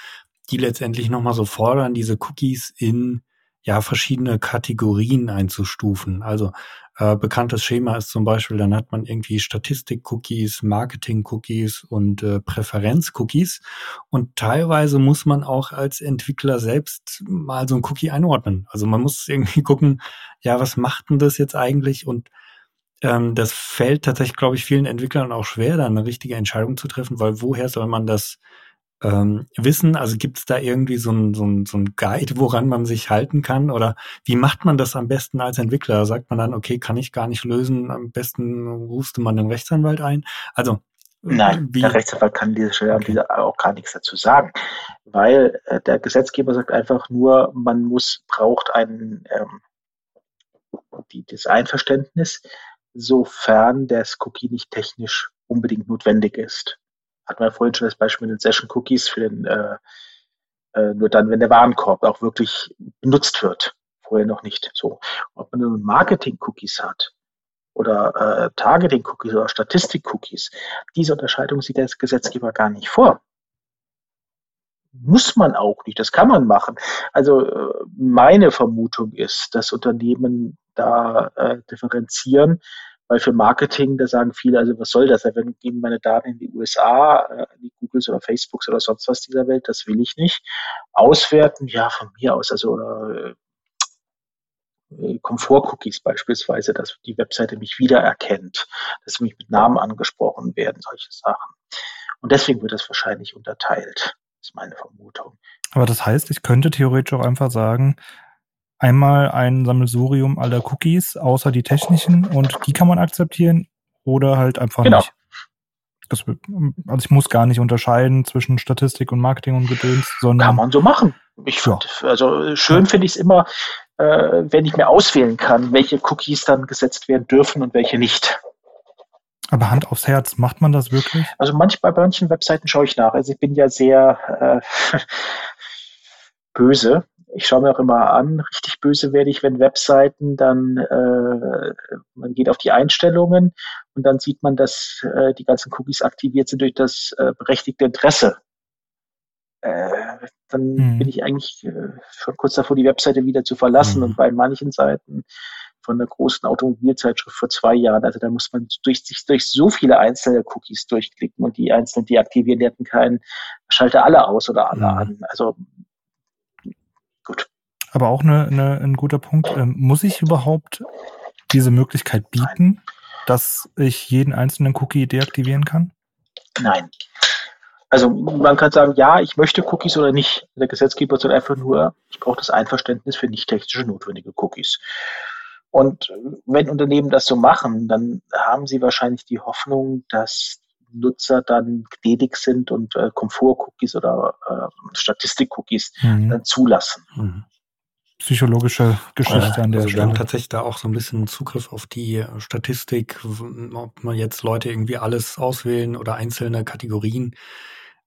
die letztendlich nochmal so fordern, diese Cookies in ja verschiedene Kategorien einzustufen. Also äh, bekanntes Schema ist zum Beispiel, dann hat man irgendwie Statistik-Cookies, Marketing-Cookies und äh, Präferenz-Cookies. Und teilweise muss man auch als Entwickler selbst mal so ein Cookie einordnen. Also man muss irgendwie gucken, ja, was macht denn das jetzt eigentlich? Und ähm, das fällt tatsächlich, glaube ich, vielen Entwicklern auch schwer, da eine richtige Entscheidung zu treffen, weil woher soll man das ähm, wissen? Also gibt es da irgendwie so ein, so, ein, so ein Guide, woran man sich halten kann? Oder wie macht man das am besten als Entwickler? Sagt man dann, okay, kann ich gar nicht lösen, am besten rufst du mal den Rechtsanwalt ein? Also Nein, wie? der Rechtsanwalt kann diese Stelle okay. auch gar nichts dazu sagen, weil äh, der Gesetzgeber sagt einfach nur, man muss, braucht ein, ähm, die, das Einverständnis, sofern das Cookie nicht technisch unbedingt notwendig ist hatten wir vorhin schon das Beispiel mit den Session Cookies für den, äh, äh, nur dann, wenn der Warenkorb auch wirklich benutzt wird. Vorher noch nicht. So. Ob man nun Marketing-Cookies hat oder äh, Targeting-Cookies oder Statistik-Cookies, diese Unterscheidung sieht der Gesetzgeber gar nicht vor. Muss man auch nicht, das kann man machen. Also äh, meine Vermutung ist, dass Unternehmen da äh, differenzieren weil für Marketing, da sagen viele, also was soll das? Da gehen meine Daten in die USA, äh, in die Googles oder Facebooks oder sonst was dieser Welt, das will ich nicht. Auswerten, ja, von mir aus, also oder äh, Komfort-Cookies beispielsweise, dass die Webseite mich wiedererkennt, dass mich mit Namen angesprochen werden, solche Sachen. Und deswegen wird das wahrscheinlich unterteilt, ist meine Vermutung. Aber das heißt, ich könnte theoretisch auch einfach sagen, einmal ein Sammelsurium aller Cookies, außer die technischen, und die kann man akzeptieren oder halt einfach genau. nicht. Das, also ich muss gar nicht unterscheiden zwischen Statistik und Marketing und Gedöns, sondern. Kann man so machen. Ich find, ja. also schön finde ich es immer, äh, wenn ich mir auswählen kann, welche Cookies dann gesetzt werden dürfen und welche nicht. Aber Hand aufs Herz, macht man das wirklich? Also manchmal bei manchen Webseiten schaue ich nach. Also ich bin ja sehr äh, böse ich schaue mir auch immer an, richtig böse werde ich, wenn Webseiten dann, äh, man geht auf die Einstellungen und dann sieht man, dass äh, die ganzen Cookies aktiviert sind durch das äh, berechtigte Interesse. Äh, dann hm. bin ich eigentlich äh, schon kurz davor, die Webseite wieder zu verlassen. Hm. Und bei manchen Seiten von der großen Automobilzeitschrift vor zwei Jahren, also da muss man durch sich durch so viele einzelne Cookies durchklicken und die einzelnen deaktivieren, die hatten keinen, schalte alle aus oder alle hm. an. Also gut. Aber auch eine, eine, ein guter Punkt. Ähm, muss ich überhaupt diese Möglichkeit bieten, dass ich jeden einzelnen Cookie deaktivieren kann? Nein. Also man kann sagen, ja, ich möchte Cookies oder nicht. Der Gesetzgeber soll einfach nur, ich brauche das Einverständnis für nicht technische notwendige Cookies. Und wenn Unternehmen das so machen, dann haben sie wahrscheinlich die Hoffnung, dass Nutzer dann gnädig sind und äh, Komfort-Cookies oder äh, Statistik-Cookies mhm. dann zulassen. Mhm. Psychologische Geschichte an der also Stelle. Wir haben tatsächlich da auch so ein bisschen Zugriff auf die äh, Statistik, ob man jetzt Leute irgendwie alles auswählen oder einzelne Kategorien.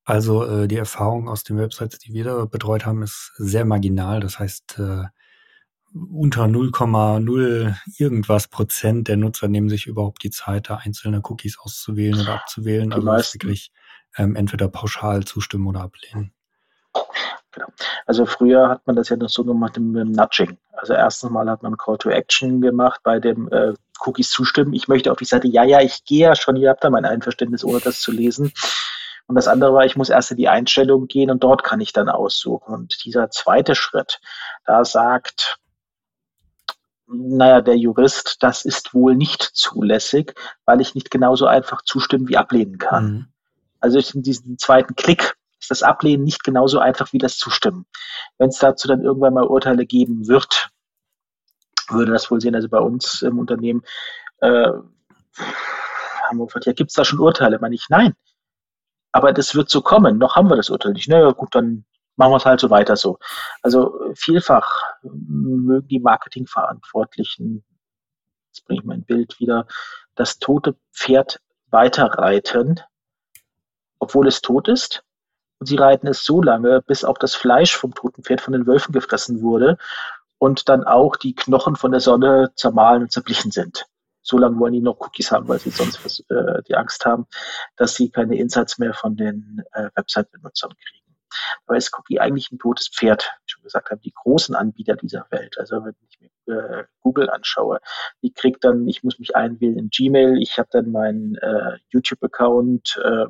Also äh, die Erfahrung aus den Websites, die wir da betreut haben, ist sehr marginal. Das heißt, äh, unter 0,0 irgendwas Prozent der Nutzer nehmen sich überhaupt die Zeit, da einzelne Cookies auszuwählen oder abzuwählen. Die also wirklich ähm, entweder pauschal zustimmen oder ablehnen. Genau. Also früher hat man das ja noch so gemacht mit dem Nudging. Also erstens mal hat man Call to Action gemacht bei dem äh, Cookies zustimmen. Ich möchte auf die Seite, ja, ja, ich gehe ja schon, ihr habt da mein Einverständnis, ohne das zu lesen. Und das andere war, ich muss erst in die Einstellung gehen und dort kann ich dann aussuchen. Und dieser zweite Schritt, da sagt naja, der Jurist, das ist wohl nicht zulässig, weil ich nicht genauso einfach zustimmen wie ablehnen kann. Mhm. Also in diesem zweiten Klick ist das Ablehnen nicht genauso einfach wie das Zustimmen. Wenn es dazu dann irgendwann mal Urteile geben wird, würde das wohl sehen. Also bei uns im Unternehmen äh, haben wir gefragt, ja, gibt es da schon Urteile? Meine ich, nein. Aber das wird so kommen. Noch haben wir das Urteil nicht. Naja, gut, dann machen wir es halt so weiter so. Also vielfach mögen die Marketingverantwortlichen, jetzt bringe ich mein Bild wieder, das tote Pferd weiterreiten, obwohl es tot ist. Und sie reiten es so lange, bis auch das Fleisch vom toten Pferd von den Wölfen gefressen wurde und dann auch die Knochen von der Sonne zermahlen und zerblichen sind. So lange wollen die noch Cookies haben, weil sie sonst äh, die Angst haben, dass sie keine Insights mehr von den äh, Website-Benutzern kriegen. Aber ist Cookie eigentlich ein totes Pferd, wie ich schon gesagt habe, die großen Anbieter dieser Welt. Also wenn ich mir äh, Google anschaue, die kriegt dann, ich muss mich einwählen in Gmail, ich habe dann meinen äh, YouTube-Account äh,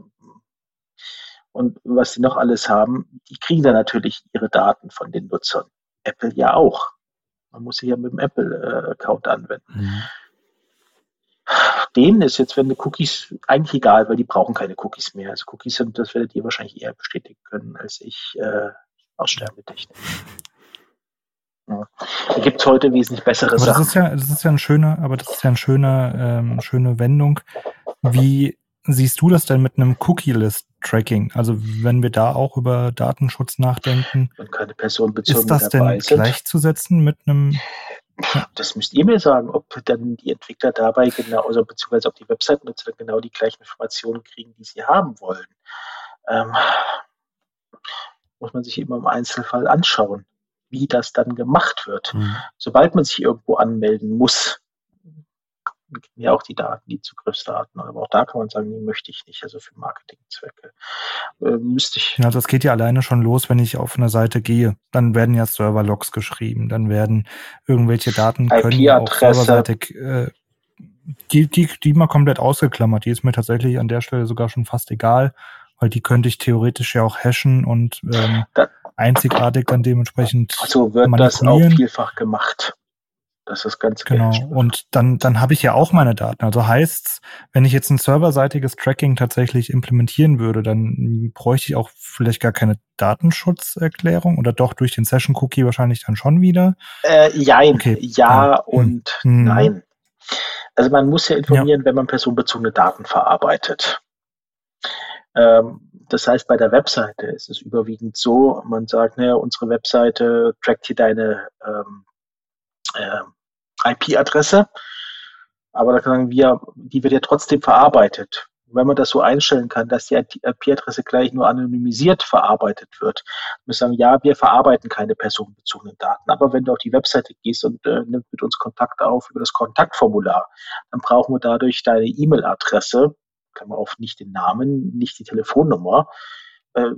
und was sie noch alles haben, die kriegen dann natürlich ihre Daten von den Nutzern. Apple ja auch. Man muss sich ja mit dem Apple-Account anwenden. Mhm. Denen ist jetzt, wenn die Cookies eigentlich egal, weil die brauchen keine Cookies mehr. Also Cookies sind, das werdet ihr wahrscheinlich eher bestätigen können als ich äh, aus Sterbetechnik. Ja. Da gibt es heute wesentlich bessere aber Sachen. Das ist ja, das ist ja ein schöner, aber das ist ja eine schöne, ähm, schöne Wendung. Wie siehst du das denn mit einem Cookie-List-Tracking? Also wenn wir da auch über Datenschutz nachdenken, ist das denn gleichzusetzen mit einem das müsst ihr mir sagen, ob dann die Entwickler dabei genau, also beziehungsweise ob die Webseitennutzer dann genau die gleichen Informationen kriegen, die sie haben wollen. Ähm, muss man sich immer im Einzelfall anschauen, wie das dann gemacht wird. Mhm. Sobald man sich irgendwo anmelden muss, ja auch die Daten, die Zugriffsdaten. Aber auch da kann man sagen, die möchte ich nicht, also für Marketingzwecke. Äh, müsste ich. Ja, das geht ja alleine schon los, wenn ich auf eine Seite gehe. Dann werden ja Serverlogs geschrieben, dann werden irgendwelche Daten können auch serverseitig, äh, die, die, die mal komplett ausgeklammert. Die ist mir tatsächlich an der Stelle sogar schon fast egal, weil die könnte ich theoretisch ja auch hashen und ähm, da, einzigartig dann dementsprechend. Also wird das auch vielfach gemacht. Das ist ganz genau. Und dann, dann habe ich ja auch meine Daten. Also heißt, wenn ich jetzt ein serverseitiges Tracking tatsächlich implementieren würde, dann bräuchte ich auch vielleicht gar keine Datenschutzerklärung oder doch durch den Session Cookie wahrscheinlich dann schon wieder. Äh, jein, okay. ja hm. und hm. nein. Also man muss ja informieren, ja. wenn man personenbezogene Daten verarbeitet. Ähm, das heißt, bei der Webseite ist es überwiegend so, man sagt, naja, unsere Webseite trackt hier deine ähm, äh, IP-Adresse. Aber da sagen wir, die wird ja trotzdem verarbeitet. wenn man das so einstellen kann, dass die IP-Adresse gleich nur anonymisiert verarbeitet wird, wir sagen, ja, wir verarbeiten keine personenbezogenen Daten. Aber wenn du auf die Webseite gehst und äh, nimmst mit uns Kontakt auf über das Kontaktformular, dann brauchen wir dadurch deine E-Mail-Adresse, kann man auf nicht den Namen, nicht die Telefonnummer, äh,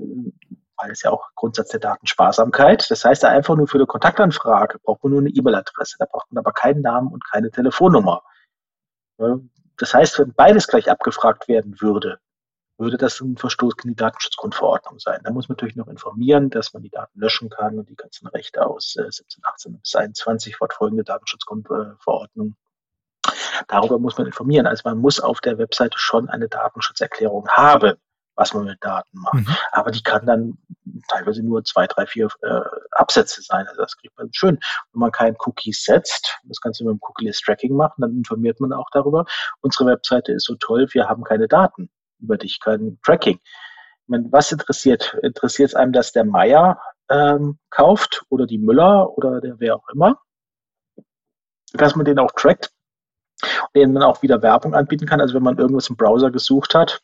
weil es ja auch Grundsatz der Datensparsamkeit. Das heißt, einfach nur für eine Kontaktanfrage braucht man nur eine E-Mail-Adresse. Da braucht man aber keinen Namen und keine Telefonnummer. Das heißt, wenn beides gleich abgefragt werden würde, würde das ein Verstoß gegen die Datenschutzgrundverordnung sein. Da muss man natürlich noch informieren, dass man die Daten löschen kann und die ganzen Rechte aus 17, 18 bis 21 fortfolgende Datenschutzgrundverordnung. Darüber muss man informieren. Also man muss auf der Webseite schon eine Datenschutzerklärung haben was man mit Daten macht. Mhm. Aber die kann dann teilweise nur zwei, drei, vier äh, Absätze sein. Also das kriegt man schön. Wenn man keinen Cookies setzt, das kannst du mit dem Cookie-List-Tracking machen, dann informiert man auch darüber. Unsere Webseite ist so toll, wir haben keine Daten über dich, kein Tracking. Ich meine, was interessiert? Interessiert es einem, dass der Meier ähm, kauft oder die Müller oder der wer auch immer? Dass man den auch trackt und denen man auch wieder Werbung anbieten kann. Also wenn man irgendwas im Browser gesucht hat,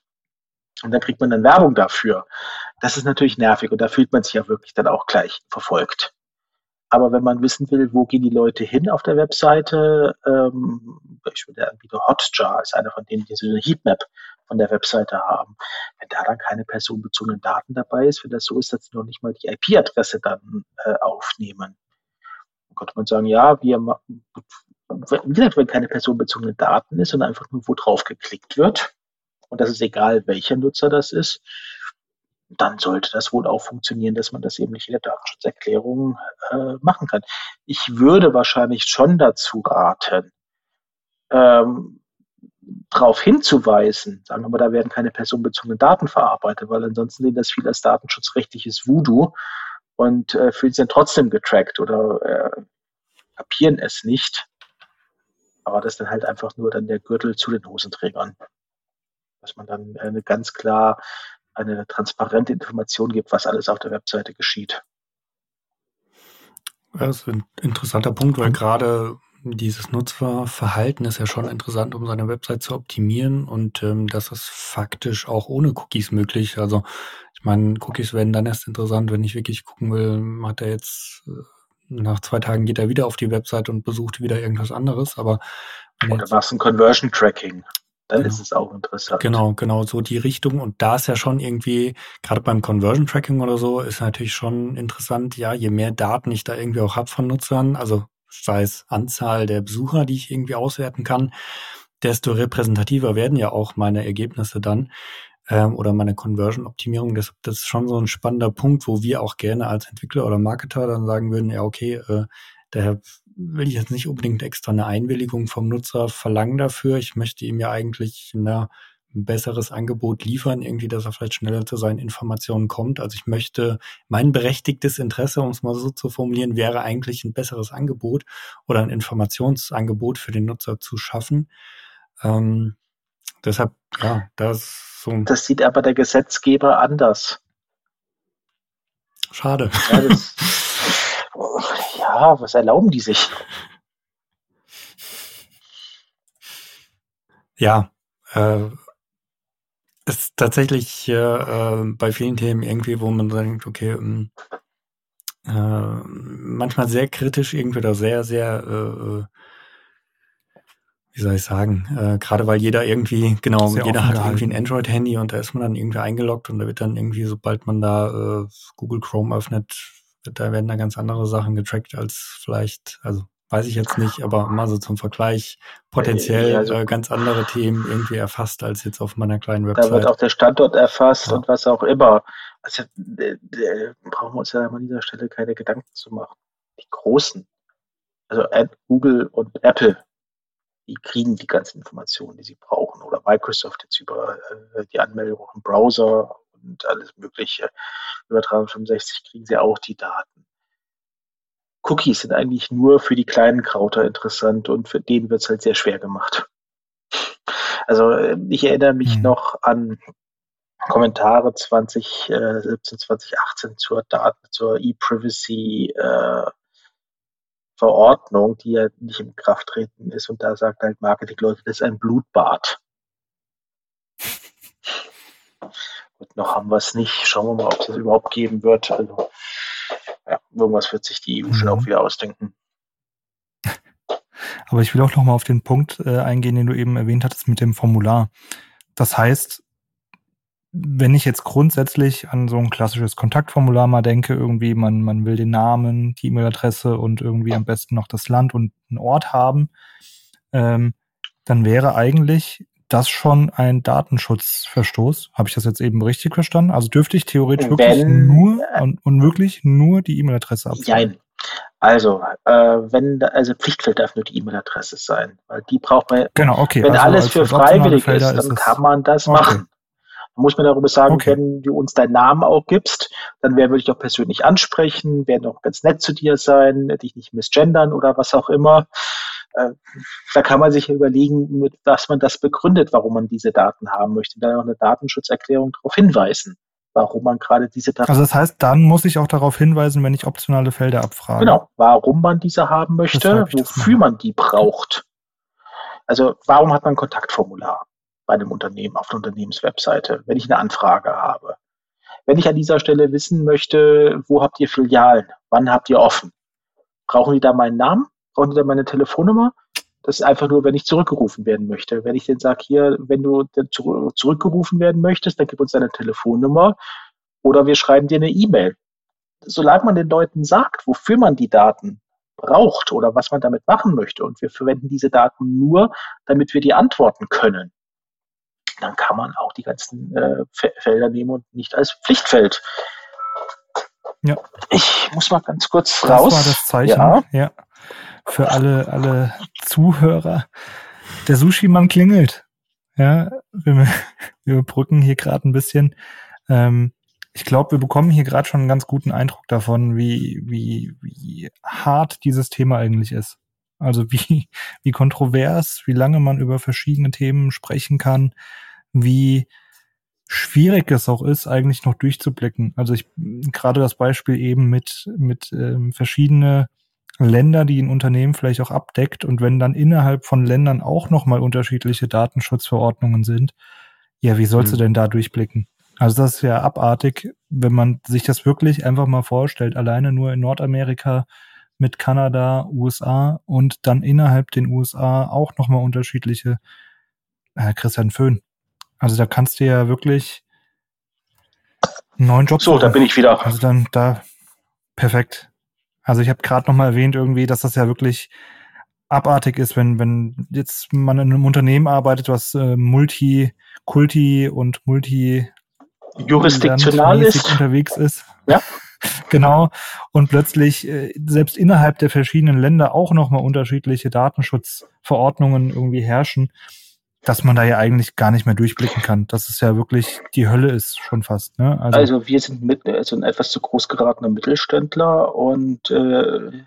und dann kriegt man dann Werbung dafür. Das ist natürlich nervig und da fühlt man sich ja wirklich dann auch gleich verfolgt. Aber wenn man wissen will, wo gehen die Leute hin auf der Webseite, ähm, der Anbieter Hotjar ist einer von denen, die so eine Heatmap von der Webseite haben. Wenn da dann keine personenbezogenen Daten dabei ist, wenn das so ist, dass sie noch nicht mal die IP-Adresse dann äh, aufnehmen, dann könnte man sagen, ja, wir wie gesagt, wenn keine personenbezogenen Daten ist, sondern einfach nur wo drauf geklickt wird, und das ist egal, welcher Nutzer das ist, dann sollte das wohl auch funktionieren, dass man das eben nicht in der Datenschutzerklärung äh, machen kann. Ich würde wahrscheinlich schon dazu raten, ähm, darauf hinzuweisen, sagen wir mal, da werden keine personenbezogenen Daten verarbeitet, weil ansonsten sehen das viele als datenschutzrechtliches Voodoo und äh, fühlen sich dann trotzdem getrackt oder äh, kapieren es nicht. Aber das ist dann halt einfach nur dann der Gürtel zu den Hosenträgern dass man dann eine ganz klar eine transparente Information gibt, was alles auf der Webseite geschieht. Das ist ein interessanter Punkt, weil gerade dieses Nutzerverhalten ist ja schon interessant, um seine Website zu optimieren und ähm, das ist faktisch auch ohne Cookies möglich. Also ich meine, Cookies werden dann erst interessant, wenn ich wirklich gucken will, hat er jetzt äh, nach zwei Tagen geht er wieder auf die Website und besucht wieder irgendwas anderes, aber oder war es ein Conversion Tracking? Dann genau. ist es auch interessant. Genau, genau, so die Richtung. Und da ist ja schon irgendwie, gerade beim Conversion Tracking oder so, ist natürlich schon interessant, ja, je mehr Daten ich da irgendwie auch habe von Nutzern, also sei es Anzahl der Besucher, die ich irgendwie auswerten kann, desto repräsentativer werden ja auch meine Ergebnisse dann ähm, oder meine Conversion-Optimierung. Das, das ist schon so ein spannender Punkt, wo wir auch gerne als Entwickler oder Marketer dann sagen würden, ja, okay, äh, daher will ich jetzt nicht unbedingt extra eine Einwilligung vom Nutzer verlangen dafür. Ich möchte ihm ja eigentlich na, ein besseres Angebot liefern, irgendwie, dass er vielleicht schneller zu seinen Informationen kommt. Also ich möchte, mein berechtigtes Interesse, um es mal so zu formulieren, wäre eigentlich ein besseres Angebot oder ein Informationsangebot für den Nutzer zu schaffen. Ähm, deshalb, ja, das so. Das sieht aber der Gesetzgeber anders. Schade. Ja, das, ja, was erlauben die sich? Ja, äh, ist tatsächlich äh, bei vielen Themen irgendwie, wo man denkt, okay, ähm, äh, manchmal sehr kritisch irgendwie oder sehr, sehr äh, äh wie soll ich sagen, äh, gerade weil jeder irgendwie, genau, Sehr jeder hat gehalten. irgendwie ein Android-Handy und da ist man dann irgendwie eingeloggt und da wird dann irgendwie, sobald man da äh, Google Chrome öffnet, da werden da ganz andere Sachen getrackt als vielleicht, also weiß ich jetzt nicht, aber mal so zum Vergleich potenziell also, äh, ganz andere Themen irgendwie erfasst als jetzt auf meiner kleinen Website. Da wird auch der Standort erfasst ja. und was auch immer. Also äh, äh, brauchen wir uns ja an dieser Stelle keine Gedanken zu machen. Die großen, also Google und Apple, die kriegen die ganzen Informationen, die sie brauchen. Oder Microsoft jetzt über äh, die Anmeldung im Browser und alles Mögliche. Über 365 kriegen sie auch die Daten. Cookies sind eigentlich nur für die kleinen Krauter interessant und für denen wird es halt sehr schwer gemacht. Also äh, ich erinnere mich mhm. noch an Kommentare 2017, 2018 zur Daten, zur E-Privacy äh, Verordnung, die ja nicht in Kraft treten ist. Und da sagt halt Marketing-Leute, das ist ein Blutbad. Gut, noch haben wir es nicht. Schauen wir mal, ob es das überhaupt geben wird. Also, ja, irgendwas wird sich die EU mhm. schon auch wieder ausdenken. Aber ich will auch noch mal auf den Punkt äh, eingehen, den du eben erwähnt hattest mit dem Formular. Das heißt, wenn ich jetzt grundsätzlich an so ein klassisches Kontaktformular mal denke, irgendwie man, man will den Namen, die E-Mail-Adresse und irgendwie am besten noch das Land und einen Ort haben, ähm, dann wäre eigentlich das schon ein Datenschutzverstoß. Habe ich das jetzt eben richtig verstanden? Also dürfte ich theoretisch wenn, wirklich nur äh, und, und wirklich nur die E-Mail-Adresse abfragen? Nein. Also, äh, wenn also Pflichtfeld darf nur die E-Mail-Adresse sein, weil die braucht man. Genau, okay. Wenn also alles für freiwillig ist, dann ist kann man das okay. machen. Dann muss man darüber sagen, okay. wenn du uns deinen Namen auch gibst, dann würde ich auch persönlich ansprechen, werden auch ganz nett zu dir sein, dich nicht misgendern oder was auch immer. Äh, da kann man sich überlegen, mit was man das begründet, warum man diese Daten haben möchte. Und dann auch eine Datenschutzerklärung darauf hinweisen, warum man gerade diese Daten. Also das heißt, dann muss ich auch darauf hinweisen, wenn ich optionale Felder abfrage. Genau, warum man diese haben möchte, wofür man die braucht. Also warum hat man ein Kontaktformular? bei einem Unternehmen auf der Unternehmenswebseite, wenn ich eine Anfrage habe. Wenn ich an dieser Stelle wissen möchte, wo habt ihr Filialen? Wann habt ihr offen? Brauchen die da meinen Namen? Brauchen die da meine Telefonnummer? Das ist einfach nur, wenn ich zurückgerufen werden möchte. Wenn ich den sage, hier, wenn du zurückgerufen werden möchtest, dann gib uns deine Telefonnummer oder wir schreiben dir eine E-Mail. Solange man den Leuten sagt, wofür man die Daten braucht oder was man damit machen möchte und wir verwenden diese Daten nur, damit wir die antworten können, dann kann man auch die ganzen äh, Felder nehmen und nicht als Pflichtfeld. Ja. Ich muss mal ganz kurz raus. Das war das Zeichen, ja. ja. Für alle, alle Zuhörer. Der Sushi-Mann klingelt. Ja, wir, wir überbrücken hier gerade ein bisschen. Ähm, ich glaube, wir bekommen hier gerade schon einen ganz guten Eindruck davon, wie, wie, wie hart dieses Thema eigentlich ist. Also wie, wie kontrovers, wie lange man über verschiedene Themen sprechen kann wie schwierig es auch ist, eigentlich noch durchzublicken. Also ich gerade das Beispiel eben mit mit ähm, verschiedene Länder, die ein Unternehmen vielleicht auch abdeckt und wenn dann innerhalb von Ländern auch noch mal unterschiedliche Datenschutzverordnungen sind, ja, wie sollst mhm. du denn da durchblicken? Also das ist ja abartig, wenn man sich das wirklich einfach mal vorstellt, alleine nur in Nordamerika mit Kanada, USA und dann innerhalb den USA auch noch mal unterschiedliche äh, Christian Föhn. Also da kannst du ja wirklich einen neuen Job So, da bin ich wieder. Also dann da perfekt. Also ich habe gerade noch mal erwähnt irgendwie, dass das ja wirklich abartig ist, wenn wenn jetzt man in einem Unternehmen arbeitet, was äh, multi Kulti und multi jurisdiktional ist unterwegs ist. Ja. Genau. Und plötzlich äh, selbst innerhalb der verschiedenen Länder auch nochmal unterschiedliche Datenschutzverordnungen irgendwie herrschen, dass man da ja eigentlich gar nicht mehr durchblicken kann. Dass es ja wirklich die Hölle ist schon fast. Ne? Also, also wir sind mit, also ein etwas zu groß geratener Mittelständler und äh,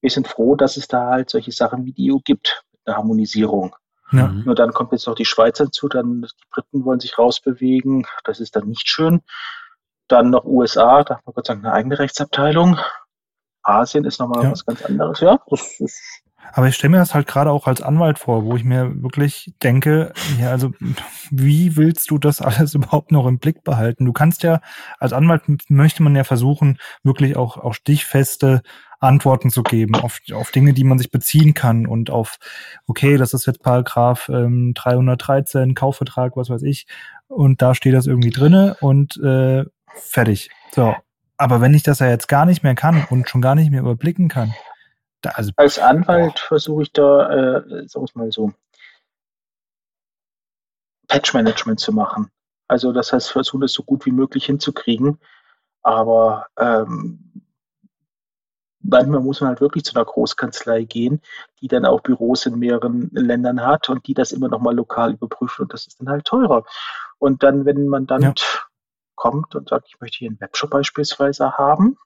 wir sind froh, dass es da halt solche Sachen wie die EU gibt, eine Harmonisierung. Ja. Nur dann kommt jetzt noch die Schweiz hinzu, dann die Briten wollen sich rausbewegen, das ist dann nicht schön. Dann noch USA, da hat man Gott sei Dank eine eigene Rechtsabteilung. Asien ist nochmal ja. was ganz anderes. Ja, das ist aber ich stelle mir das halt gerade auch als Anwalt vor, wo ich mir wirklich denke, ja, also wie willst du das alles überhaupt noch im Blick behalten? Du kannst ja, als Anwalt möchte man ja versuchen, wirklich auch, auch stichfeste Antworten zu geben auf, auf Dinge, die man sich beziehen kann und auf, okay, das ist jetzt Paragraph ähm, 313, Kaufvertrag, was weiß ich, und da steht das irgendwie drinne und äh, fertig. So. Aber wenn ich das ja jetzt gar nicht mehr kann und schon gar nicht mehr überblicken kann. Da, also, Als Anwalt versuche ich da, äh, sag ich mal so, Patch-Management zu machen. Also das heißt, versuche das so gut wie möglich hinzukriegen. Aber ähm, manchmal muss man halt wirklich zu einer Großkanzlei gehen, die dann auch Büros in mehreren Ländern hat und die das immer noch mal lokal überprüfen und das ist dann halt teurer. Und dann, wenn man dann ja kommt und sagt, ich möchte hier einen Webshop beispielsweise haben,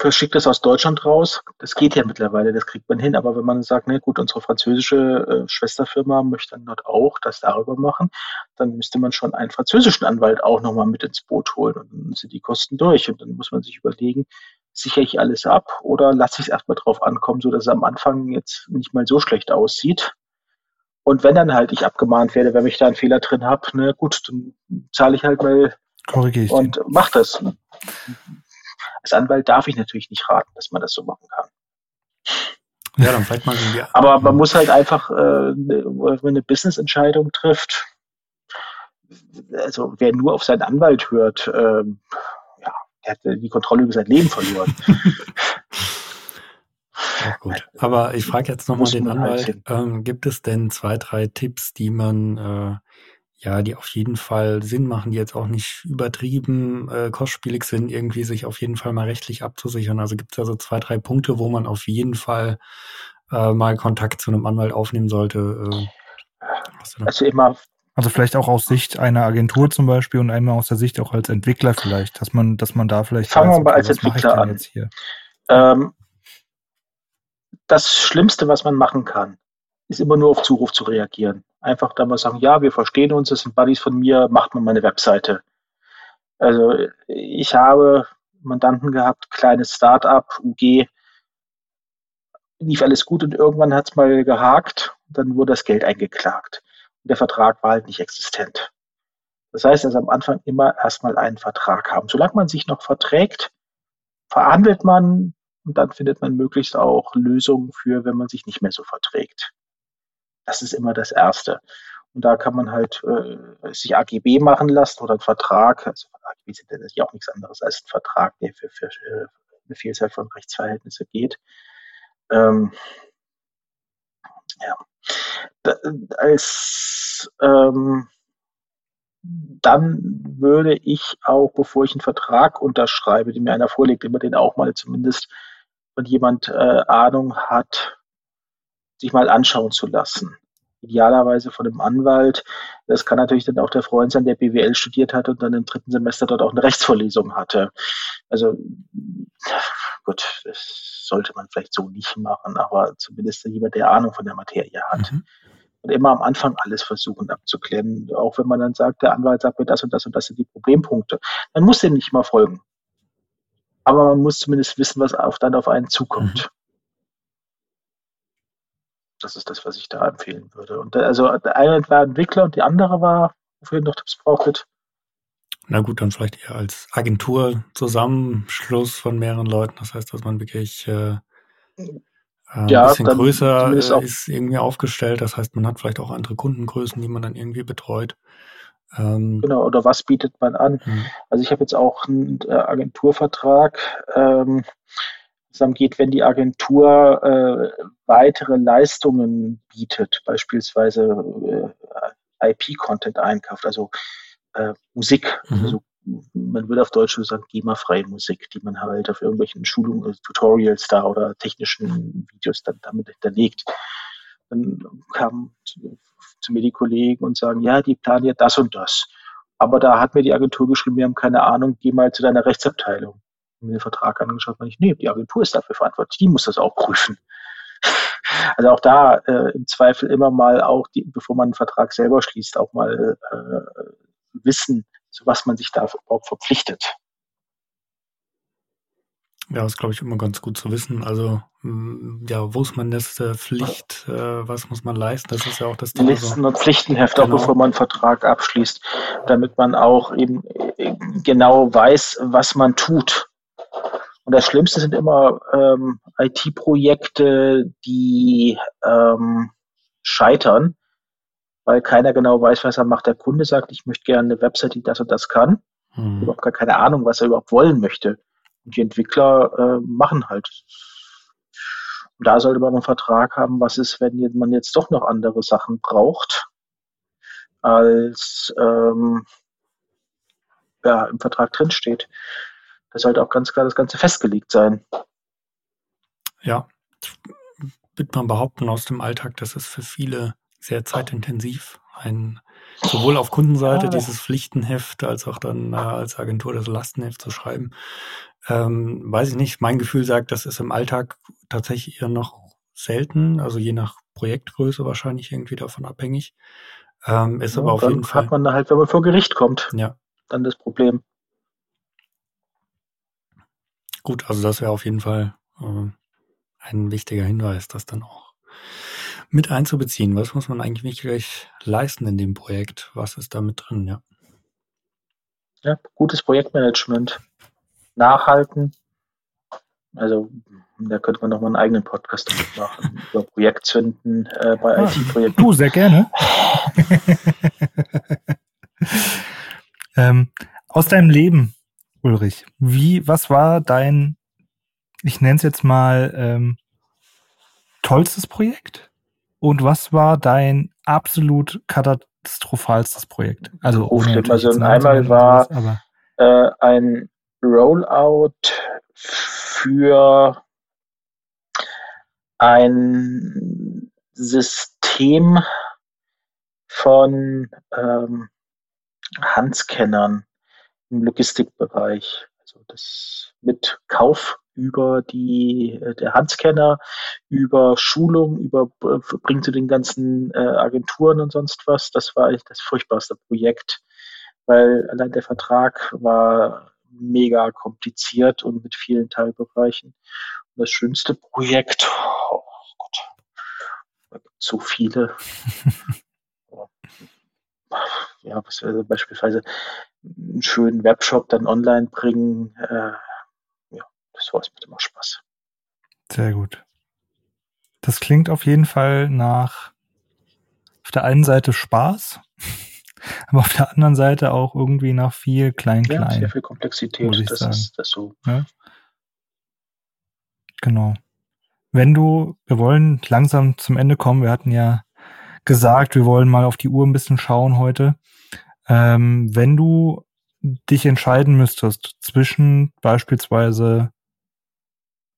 verschickt das aus Deutschland raus. Das geht ja mittlerweile, das kriegt man hin. Aber wenn man sagt, ne, gut, unsere französische äh, Schwesterfirma möchte dann dort auch das darüber machen, dann müsste man schon einen französischen Anwalt auch nochmal mit ins Boot holen. Und dann sind die Kosten durch. Und dann muss man sich überlegen, sichere ich alles ab oder lasse ich es erstmal drauf ankommen, so dass es am Anfang jetzt nicht mal so schlecht aussieht. Und wenn dann halt ich abgemahnt werde, wenn ich da einen Fehler drin habe, ne, gut, dann zahle ich halt mal Korrigiere ich und mach das. Als Anwalt darf ich natürlich nicht raten, dass man das so machen kann. Ja, dann vielleicht mal ja. Aber man muss halt einfach, äh, wenn man eine Business-Entscheidung trifft, also wer nur auf seinen Anwalt hört, äh, ja, der hat die Kontrolle über sein Leben verloren. Auch gut. Aber ich frage jetzt nochmal den Anwalt, ähm, gibt es denn zwei, drei Tipps, die man, äh, ja, die auf jeden Fall Sinn machen, die jetzt auch nicht übertrieben äh, kostspielig sind, irgendwie sich auf jeden Fall mal rechtlich abzusichern? Also gibt es da so zwei, drei Punkte, wo man auf jeden Fall äh, mal Kontakt zu einem Anwalt aufnehmen sollte? Äh, also immer also vielleicht auch aus Sicht einer Agentur zum Beispiel und einmal aus der Sicht auch als Entwickler vielleicht, dass man, dass man da vielleicht. Fangen weiß, wir mal als Entwickler an. Ähm, das Schlimmste, was man machen kann, ist immer nur auf Zuruf zu reagieren. Einfach da mal sagen, ja, wir verstehen uns, das sind Buddies von mir, macht mal meine Webseite. Also ich habe Mandanten gehabt, kleines Start-up, UG, lief alles gut und irgendwann hat es mal gehakt, dann wurde das Geld eingeklagt. Und der Vertrag war halt nicht existent. Das heißt also am Anfang immer erstmal einen Vertrag haben. Solange man sich noch verträgt, verhandelt man, und dann findet man möglichst auch Lösungen für, wenn man sich nicht mehr so verträgt. Das ist immer das Erste. Und da kann man halt äh, sich AGB machen lassen oder einen Vertrag. Also AGB sind ja auch nichts anderes als ein Vertrag, der für, für, für eine Vielzahl von Rechtsverhältnisse geht. Ähm, ja. Da, als ähm, dann würde ich auch, bevor ich einen Vertrag unterschreibe, den mir einer vorlegt, immer den auch mal zumindest und jemand äh, Ahnung hat, sich mal anschauen zu lassen. Idealerweise von einem Anwalt. Das kann natürlich dann auch der Freund sein, der BWL studiert hat und dann im dritten Semester dort auch eine Rechtsvorlesung hatte. Also gut, das sollte man vielleicht so nicht machen, aber zumindest jemand, der Ahnung von der Materie hat. Mhm. Und immer am Anfang alles versuchen abzuklären. Auch wenn man dann sagt, der Anwalt sagt mir das und das und das sind die Problempunkte. Man muss dem nicht mal folgen aber man muss zumindest wissen, was auf, dann auf einen zukommt. Mhm. Das ist das, was ich da empfehlen würde. Und also der eine war Entwickler und die andere war, wofür ihr noch Tipps brauchtet. Na gut, dann vielleicht eher als Agentur Zusammenschluss von mehreren Leuten. Das heißt, dass man wirklich äh, äh, ja, ein bisschen größer äh, ist irgendwie aufgestellt. Das heißt, man hat vielleicht auch andere Kundengrößen, die man dann irgendwie betreut. Ähm, genau, oder was bietet man an? Mhm. Also ich habe jetzt auch einen äh, Agenturvertrag. Ähm, es geht, wenn die Agentur äh, weitere Leistungen bietet, beispielsweise äh, IP-Content einkauft, also äh, Musik, mhm. also man würde auf Deutsch sagen, GEMA-freie Musik, die man halt auf irgendwelchen Schulungen, also Tutorials da oder technischen Videos dann damit hinterlegt. Dann kamen zu mir die Kollegen und sagen, ja, die planen ja das und das. Aber da hat mir die Agentur geschrieben, wir haben keine Ahnung, geh mal zu deiner Rechtsabteilung. Mir den Vertrag angeschaut, und ich, nee, die Agentur ist dafür verantwortlich, die muss das auch prüfen. Also auch da äh, im Zweifel immer mal auch, die, bevor man einen Vertrag selber schließt, auch mal äh, wissen, zu was man sich da überhaupt verpflichtet. Ja, ist, glaube ich, immer ganz gut zu wissen. Also, mm, ja, wo ist man das äh, Pflicht, äh, was muss man leisten? Das ist ja auch das Thema. Listen- und Pflichtenheft, genau. auch bevor man einen Vertrag abschließt, damit man auch eben äh, genau weiß, was man tut. Und das Schlimmste sind immer ähm, IT-Projekte, die ähm, scheitern, weil keiner genau weiß, was er macht. Der Kunde sagt, ich möchte gerne eine Website, die das und das kann. Hm. Überhaupt gar keine Ahnung, was er überhaupt wollen möchte. Und die Entwickler äh, machen halt. Und da sollte man einen Vertrag haben, was ist, wenn man jetzt doch noch andere Sachen braucht, als ähm, ja, im Vertrag drinsteht. Da sollte auch ganz klar das Ganze festgelegt sein. Ja, wird man behaupten aus dem Alltag, das ist für viele sehr zeitintensiv. Ein, sowohl auf Kundenseite ja. dieses Pflichtenheft als auch dann äh, als Agentur das Lastenheft zu schreiben. Ähm, weiß ich nicht, mein Gefühl sagt, das ist im Alltag tatsächlich eher noch selten, also je nach Projektgröße wahrscheinlich irgendwie davon abhängig. Ähm, ist ja, aber auf jeden Fall. hat man da halt, wenn man vor Gericht kommt, ja. dann das Problem. Gut, also das wäre auf jeden Fall äh, ein wichtiger Hinweis, das dann auch mit einzubeziehen. Was muss man eigentlich wirklich leisten in dem Projekt? Was ist da mit drin, ja? Ja, gutes Projektmanagement nachhalten. Also da könnte man noch mal einen eigenen Podcast machen über Projektzünden äh, bei ah, IT-Projekten. Du, sehr gerne. ähm, aus deinem Leben, Ulrich, wie, was war dein, ich nenne es jetzt mal, ähm, tollstes Projekt? Und was war dein absolut katastrophalstes Projekt? Also, ohne also einmal war äh, ein Rollout für ein System von ähm, Handscannern im Logistikbereich. Also das mit Kauf über die äh, der Handscanner, über Schulung, über äh, bringt zu den ganzen äh, Agenturen und sonst was. Das war eigentlich das furchtbarste Projekt, weil allein der Vertrag war mega kompliziert und mit vielen Teilbereichen. Und das schönste Projekt, oh Gott, da gibt so viele. ja, was wäre beispielsweise einen schönen Webshop dann online bringen. Äh, ja, das war es mit immer Spaß. Sehr gut. Das klingt auf jeden Fall nach auf der einen Seite Spaß aber auf der anderen Seite auch irgendwie nach viel Klein-Klein. Ja, sehr viel Komplexität, das sagen. ist das so. Ja? Genau. Wenn du, wir wollen langsam zum Ende kommen, wir hatten ja gesagt, wir wollen mal auf die Uhr ein bisschen schauen heute. Ähm, wenn du dich entscheiden müsstest zwischen beispielsweise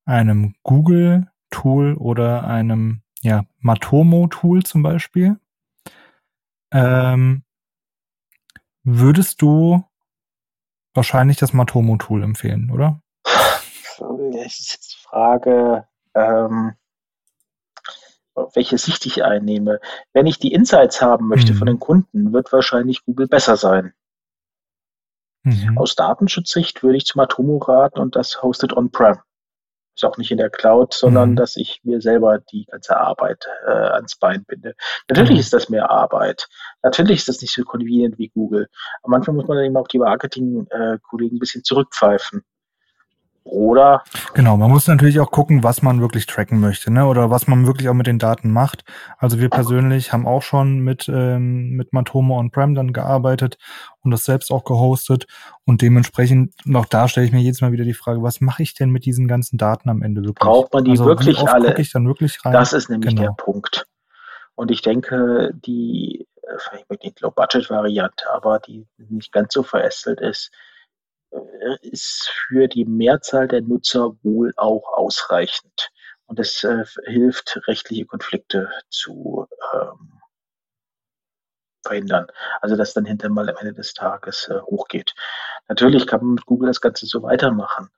einem Google-Tool oder einem ja, Matomo-Tool zum Beispiel, ähm, würdest du wahrscheinlich das Matomo-Tool empfehlen, oder? Die Frage, ähm, welche Sicht ich einnehme. Wenn ich die Insights haben möchte mhm. von den Kunden, wird wahrscheinlich Google besser sein. Mhm. Aus Datenschutzsicht würde ich zu Matomo raten und das hostet on-prem ist auch nicht in der Cloud, sondern mhm. dass ich mir selber die ganze Arbeit äh, ans Bein binde. Natürlich mhm. ist das mehr Arbeit. Natürlich ist das nicht so convenient wie Google. Am Anfang muss man dann eben auch die Marketing-Kollegen ein bisschen zurückpfeifen. Oder? Genau, man muss natürlich auch gucken, was man wirklich tracken möchte, ne? Oder was man wirklich auch mit den Daten macht. Also wir persönlich haben auch schon mit, ähm, mit Matomo On-Prem dann gearbeitet und das selbst auch gehostet. Und dementsprechend, noch da stelle ich mir jedes Mal wieder die Frage, was mache ich denn mit diesen ganzen Daten am Ende wirklich? Braucht man die also, wirklich alle? Ich dann wirklich rein? Das ist nämlich genau. der Punkt. Und ich denke, die, vielleicht mit die Low-Budget-Variante, aber die nicht ganz so verästelt ist, äh, ist für die Mehrzahl der Nutzer wohl auch ausreichend. Und es äh, hilft, rechtliche Konflikte zu ähm, verhindern. Also dass dann hinterher mal am Ende des Tages äh, hochgeht. Natürlich kann man mit Google das Ganze so weitermachen.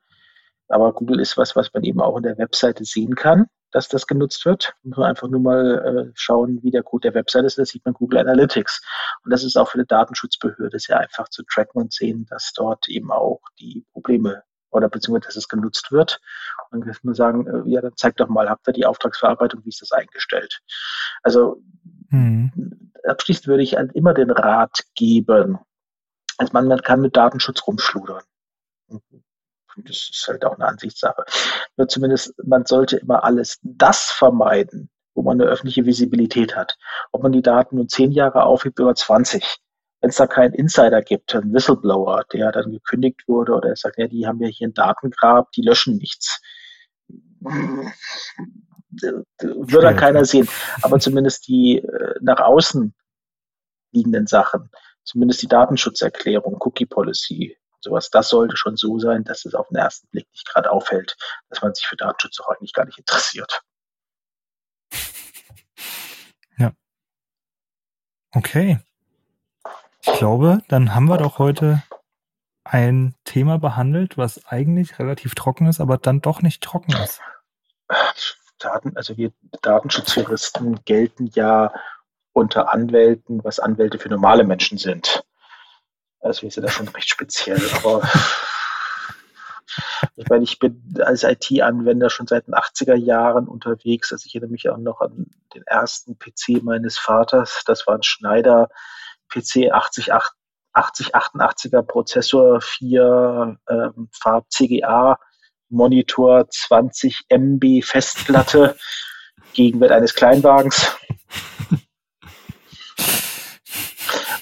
Aber Google ist was, was man eben auch in der Webseite sehen kann dass das genutzt wird. Muss man einfach nur mal äh, schauen, wie der Code der Website ist. Da sieht man Google Analytics. Und das ist auch für eine Datenschutzbehörde sehr einfach zu tracken und sehen, dass dort eben auch die Probleme oder beziehungsweise dass es genutzt wird. Und dann kann man sagen, äh, ja, dann zeigt doch mal, habt ihr die Auftragsverarbeitung, wie ist das eingestellt? Also mhm. abschließend würde ich immer den Rat geben, also man, man kann mit Datenschutz rumschludern das ist halt auch eine Ansichtssache. Nur zumindest, man sollte immer alles das vermeiden, wo man eine öffentliche Visibilität hat. Ob man die Daten nun zehn Jahre aufhebt oder 20. Wenn es da keinen Insider gibt, einen Whistleblower, der dann gekündigt wurde oder er sagt, ja, die haben ja hier ein Datengrab, die löschen nichts. Würde dann keiner sehen. Aber zumindest die äh, nach außen liegenden Sachen, zumindest die Datenschutzerklärung, Cookie Policy, sowas, das sollte schon so sein, dass es auf den ersten Blick nicht gerade auffällt, dass man sich für Datenschutz auch eigentlich gar nicht interessiert. Ja. Okay. Ich glaube, dann haben wir doch heute ein Thema behandelt, was eigentlich relativ trocken ist, aber dann doch nicht trocken ist. Daten, also wir Datenschutzjuristen gelten ja unter Anwälten, was Anwälte für normale Menschen sind. Also wir sind da schon recht speziell, aber ich meine, ich bin als IT-Anwender schon seit den 80er Jahren unterwegs. Also ich erinnere mich auch noch an den ersten PC meines Vaters. Das war ein Schneider PC 80, 8088er Prozessor, 4 ähm, Farb CGA, Monitor 20 MB Festplatte, Gegenwert eines Kleinwagens.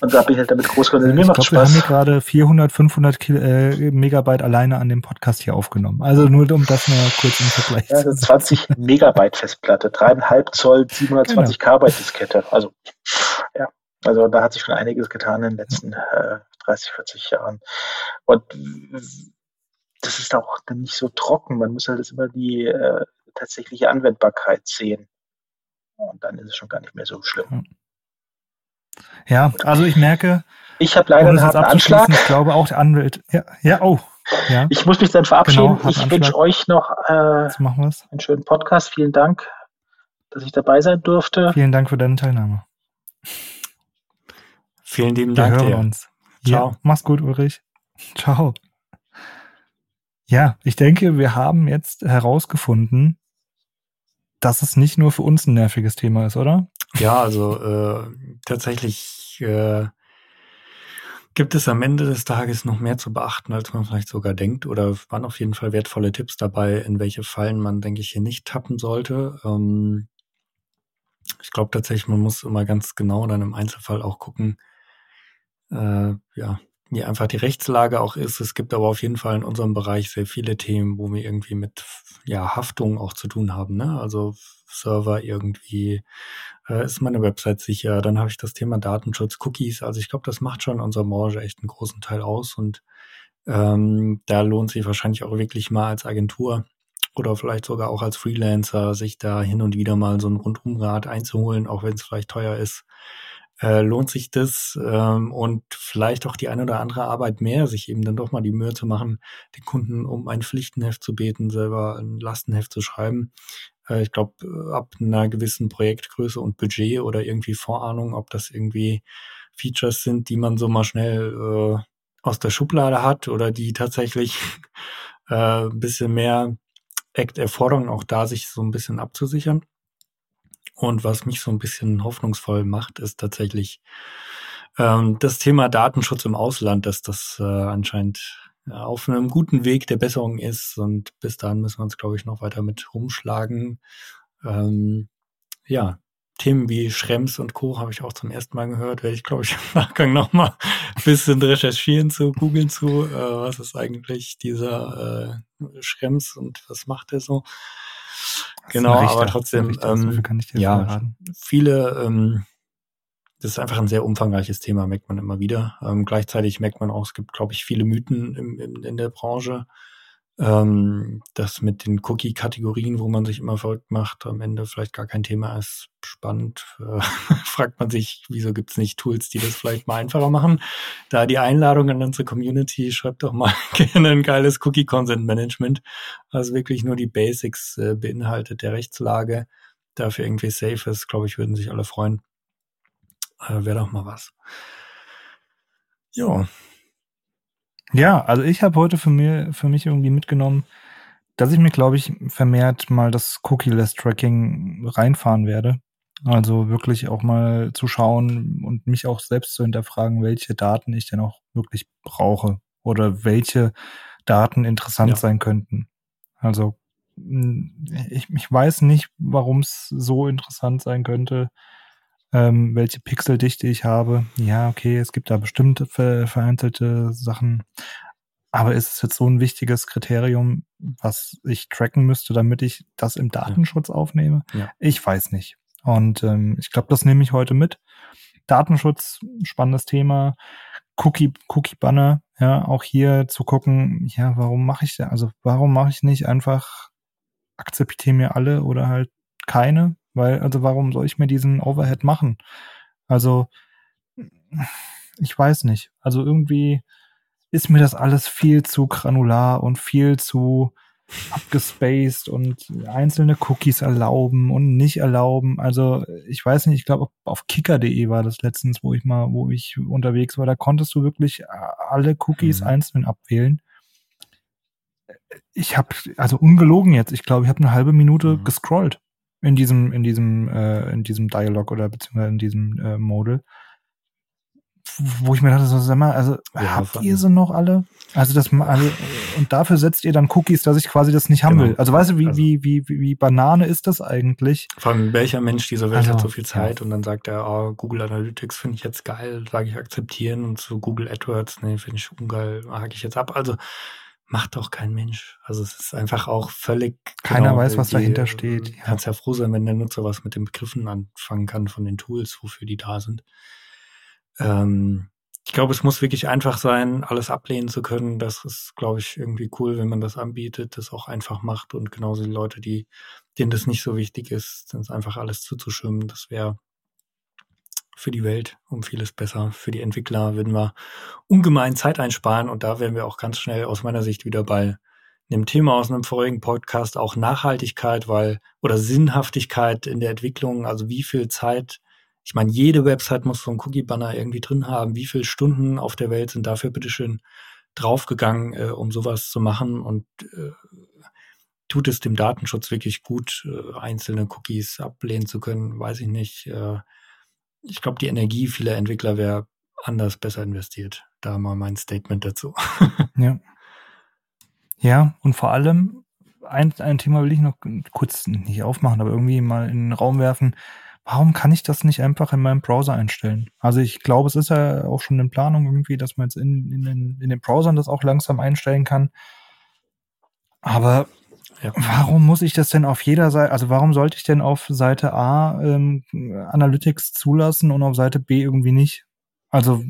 Und da bin ich halt damit groß geworden. Mir ich glaube, wir haben hier gerade 400, 500 Kil äh, Megabyte alleine an dem Podcast hier aufgenommen. Also nur um das mal kurz im Vergleich ja, zu 20 Megabyte Festplatte, dreieinhalb Zoll, 720 genau. K Diskette. Also, ja. Also da hat sich schon einiges getan in den letzten äh, 30, 40 Jahren. Und das ist auch dann nicht so trocken. Man muss halt immer die äh, tatsächliche Anwendbarkeit sehen. Und dann ist es schon gar nicht mehr so schlimm. Ja, also ich merke. Ich habe leider einen harten Anschlag. Ich glaube auch der Anwalt. Ja, ja oh. Ja. Ich muss mich dann verabschieden. Genau, ich wünsche euch noch äh, einen schönen Podcast. Vielen Dank, dass ich dabei sein durfte. Vielen Dank für deine Teilnahme. Vielen lieben Dank. Wir hören uns. Ciao. Ja, mach's gut, Ulrich. Ciao. Ja, ich denke, wir haben jetzt herausgefunden, dass es nicht nur für uns ein nerviges Thema ist, oder? Ja, also äh, tatsächlich äh, gibt es am Ende des Tages noch mehr zu beachten, als man vielleicht sogar denkt. Oder waren auf jeden Fall wertvolle Tipps dabei, in welche Fallen man, denke ich, hier nicht tappen sollte. Ähm, ich glaube tatsächlich, man muss immer ganz genau dann im Einzelfall auch gucken, äh, ja, wie einfach die Rechtslage auch ist. Es gibt aber auf jeden Fall in unserem Bereich sehr viele Themen, wo wir irgendwie mit ja, Haftung auch zu tun haben. Ne? Also Server irgendwie, äh, ist meine Website sicher, dann habe ich das Thema Datenschutz, Cookies. Also ich glaube, das macht schon unserer Branche echt einen großen Teil aus und ähm, da lohnt sich wahrscheinlich auch wirklich mal als Agentur oder vielleicht sogar auch als Freelancer sich da hin und wieder mal so ein Rundumrad einzuholen, auch wenn es vielleicht teuer ist äh, lohnt sich das ähm, und vielleicht auch die eine oder andere Arbeit mehr, sich eben dann doch mal die Mühe zu machen, den Kunden um ein Pflichtenheft zu beten, selber ein Lastenheft zu schreiben. Äh, ich glaube, ab einer gewissen Projektgröße und Budget oder irgendwie Vorahnung, ob das irgendwie Features sind, die man so mal schnell äh, aus der Schublade hat oder die tatsächlich äh, ein bisschen mehr Act erfordern, auch da sich so ein bisschen abzusichern. Und was mich so ein bisschen hoffnungsvoll macht, ist tatsächlich ähm, das Thema Datenschutz im Ausland, dass das äh, anscheinend auf einem guten Weg der Besserung ist. Und bis dahin müssen wir uns, glaube ich, noch weiter mit rumschlagen. Ähm, ja, Themen wie Schrems und Co. habe ich auch zum ersten Mal gehört. Werde ich, glaube ich, im Nachgang nochmal ein bisschen recherchieren zu, googeln zu, äh, was ist eigentlich dieser äh, Schrems und was macht er so. Genau, aber trotzdem, ähm, ja, viele, ähm, das ist einfach ein sehr umfangreiches Thema, merkt man immer wieder. Ähm, gleichzeitig merkt man auch, es gibt, glaube ich, viele Mythen im, im, in der Branche. Ähm, das mit den Cookie-Kategorien, wo man sich immer verrückt macht, am Ende vielleicht gar kein Thema ist, spannend. Äh, fragt man sich, wieso gibt es nicht Tools, die das vielleicht mal einfacher machen? Da die Einladung an unsere Community, schreibt doch mal gerne ein geiles Cookie-Consent-Management, was wirklich nur die Basics äh, beinhaltet der Rechtslage. Dafür irgendwie safe ist, glaube ich, würden sich alle freuen. Äh, Wäre doch mal was. Ja, ja, also ich habe heute für, mir, für mich irgendwie mitgenommen, dass ich mir, glaube ich, vermehrt mal das Cookie-Less-Tracking reinfahren werde. Also wirklich auch mal zu schauen und mich auch selbst zu hinterfragen, welche Daten ich denn auch wirklich brauche oder welche Daten interessant ja. sein könnten. Also ich, ich weiß nicht, warum es so interessant sein könnte, ähm, welche Pixeldichte ich habe. Ja, okay, es gibt da bestimmt ver vereinzelte Sachen. Aber ist es jetzt so ein wichtiges Kriterium, was ich tracken müsste, damit ich das im Datenschutz ja. aufnehme? Ja. Ich weiß nicht. Und ähm, ich glaube, das nehme ich heute mit. Datenschutz, spannendes Thema. Cookie, Cookie Banner, ja, auch hier zu gucken, ja, warum mache ich, also warum mache ich nicht einfach akzeptiere mir alle oder halt keine? Weil, also warum soll ich mir diesen Overhead machen? Also, ich weiß nicht. Also irgendwie ist mir das alles viel zu granular und viel zu abgespaced und einzelne Cookies erlauben und nicht erlauben. Also ich weiß nicht, ich glaube auf kicker.de war das letztens, wo ich mal, wo ich unterwegs war, da konntest du wirklich alle Cookies mhm. einzeln abwählen. Ich habe, also ungelogen jetzt, ich glaube, ich habe eine halbe Minute mhm. gescrollt in diesem, in diesem, äh, in diesem Dialog oder beziehungsweise in diesem äh, Modal. Wo ich mir dachte, so, sag mal, also ja, habt ihr sie noch alle? Also das also, und dafür setzt ihr dann Cookies, dass ich quasi das nicht haben genau. will. Also weißt du, wie, also, wie, wie, wie Banane ist das eigentlich? Vor allem, welcher Mensch dieser Welt also, hat so viel Zeit ja. und dann sagt er, oh, Google Analytics finde ich jetzt geil, sage ich akzeptieren und so Google AdWords, nee, finde ich ungeil, hake ich jetzt ab. Also macht doch kein Mensch. Also es ist einfach auch völlig. Keiner genau, weiß, was die, dahinter steht. Ja. Kannst ja froh sein, wenn der Nutzer was mit den Begriffen anfangen kann von den Tools, wofür die da sind. Ähm, ich glaube, es muss wirklich einfach sein, alles ablehnen zu können. Das ist, glaube ich, irgendwie cool, wenn man das anbietet, das auch einfach macht und genauso die Leute, die, denen das nicht so wichtig ist, dann einfach alles zuzuschwimmen. Das wäre für die Welt um vieles besser. Für die Entwickler würden wir ungemein Zeit einsparen und da wären wir auch ganz schnell aus meiner Sicht wieder bei einem Thema aus einem vorigen Podcast, auch Nachhaltigkeit, weil oder Sinnhaftigkeit in der Entwicklung, also wie viel Zeit, ich meine, jede Website muss so einen Cookie-Banner irgendwie drin haben, wie viele Stunden auf der Welt sind dafür bitteschön draufgegangen, äh, um sowas zu machen und äh, tut es dem Datenschutz wirklich gut, äh, einzelne Cookies ablehnen zu können, weiß ich nicht. Äh, ich glaube, die Energie vieler Entwickler wäre anders besser investiert. Da mal mein Statement dazu. ja. Ja, und vor allem, ein, ein Thema will ich noch kurz nicht aufmachen, aber irgendwie mal in den Raum werfen. Warum kann ich das nicht einfach in meinem Browser einstellen? Also ich glaube, es ist ja auch schon in Planung irgendwie, dass man jetzt in, in, den, in den Browsern das auch langsam einstellen kann. Aber ja. Warum muss ich das denn auf jeder Seite, also warum sollte ich denn auf Seite A ähm, Analytics zulassen und auf Seite B irgendwie nicht? Also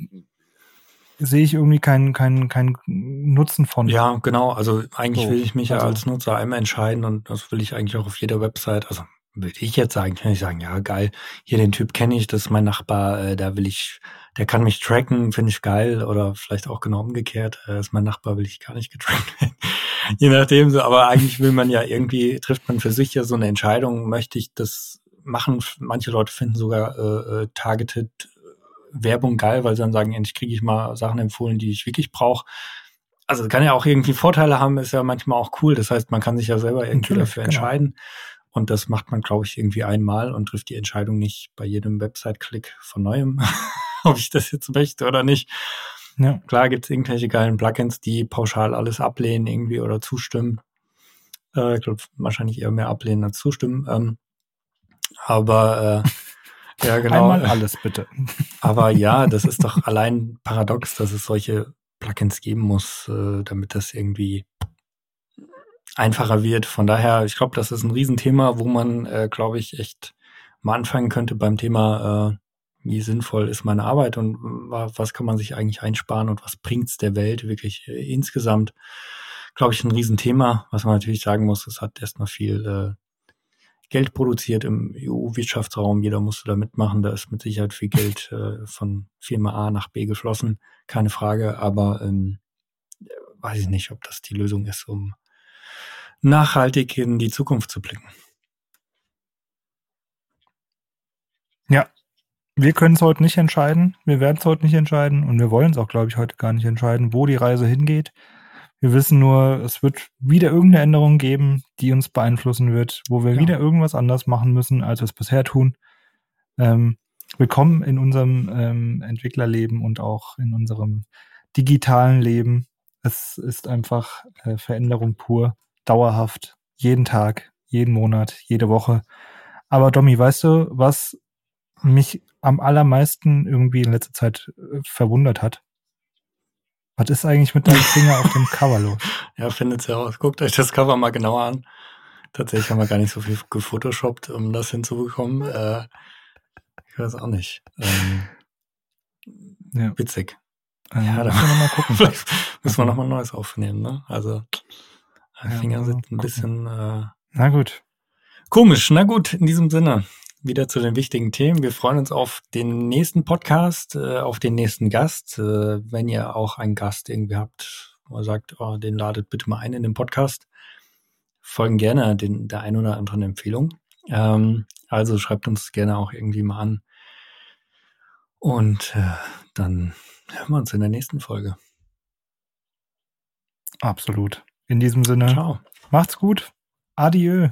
sehe ich irgendwie keinen keinen keinen Nutzen von. Ja, genau. Also eigentlich so, will ich mich also, ja als Nutzer einmal entscheiden und das will ich eigentlich auch auf jeder Website. Also würde ich jetzt sagen, kann ich sagen, ja geil, hier den Typ kenne ich, das ist mein Nachbar, äh, da will ich, der kann mich tracken, finde ich geil oder vielleicht auch genau umgekehrt, äh, ist mein Nachbar, will ich gar nicht getrackt werden. Je nachdem so, aber eigentlich will man ja irgendwie, trifft man für sich ja so eine Entscheidung, möchte ich das machen. Manche Leute finden sogar äh, äh targeted Werbung geil, weil sie dann sagen, endlich kriege ich mal Sachen empfohlen, die ich wirklich brauche. Also kann ja auch irgendwie Vorteile haben, ist ja manchmal auch cool. Das heißt, man kann sich ja selber irgendwie Natürlich, dafür genau. entscheiden. Und das macht man, glaube ich, irgendwie einmal und trifft die Entscheidung nicht bei jedem Website-Klick von neuem, ob ich das jetzt möchte oder nicht. Ja. Klar gibt es irgendwelche geilen Plugins, die pauschal alles ablehnen irgendwie oder zustimmen. Äh, ich glaube, wahrscheinlich eher mehr ablehnen als zustimmen. Ähm, aber äh, ja, genau. Einmal alles bitte. Aber ja, das ist doch allein paradox, dass es solche Plugins geben muss, äh, damit das irgendwie einfacher wird. Von daher, ich glaube, das ist ein Riesenthema, wo man, äh, glaube ich, echt mal anfangen könnte beim Thema, äh, wie sinnvoll ist meine Arbeit und was kann man sich eigentlich einsparen und was bringt's der Welt wirklich äh, insgesamt. Glaube ich, ein Riesenthema. Was man natürlich sagen muss, es hat erstmal viel äh, Geld produziert im EU-Wirtschaftsraum. Jeder musste da mitmachen. Da ist mit Sicherheit viel Geld äh, von Firma A nach B geflossen. Keine Frage. Aber ähm, weiß ich nicht, ob das die Lösung ist, um nachhaltig in die Zukunft zu blicken. Ja, wir können es heute nicht entscheiden. Wir werden es heute nicht entscheiden und wir wollen es auch, glaube ich, heute gar nicht entscheiden, wo die Reise hingeht. Wir wissen nur, es wird wieder irgendeine Änderung geben, die uns beeinflussen wird, wo wir ja. wieder irgendwas anders machen müssen, als wir es bisher tun. Ähm, willkommen in unserem ähm, Entwicklerleben und auch in unserem digitalen Leben. Es ist einfach äh, Veränderung pur, dauerhaft, jeden Tag, jeden Monat, jede Woche. Aber Domi, weißt du, was mich am allermeisten irgendwie in letzter Zeit äh, verwundert hat? Was ist eigentlich mit deinem Finger auf dem Cover los? Ja, findet's heraus. Guckt euch das Cover mal genauer an. Tatsächlich haben wir gar nicht so viel gefotoshoppt, um das hinzubekommen. Äh, ich weiß auch nicht. Ähm, ja. Witzig. Also, ja, da müssen wir nochmal gucken. Vielleicht müssen wir nochmal Neues aufnehmen, ne? Also, ja, Finger sind ein gucken. bisschen. Äh, Na gut. Komisch. Na gut, in diesem Sinne wieder zu den wichtigen Themen. Wir freuen uns auf den nächsten Podcast, äh, auf den nächsten Gast. Äh, wenn ihr auch einen Gast irgendwie habt, wo ihr sagt, oh, den ladet bitte mal ein in den Podcast, folgen gerne den, der ein oder anderen Empfehlung. Ähm, also schreibt uns gerne auch irgendwie mal an. Und äh, dann hören wir uns in der nächsten Folge. Absolut. In diesem Sinne, Ciao. macht's gut. Adieu.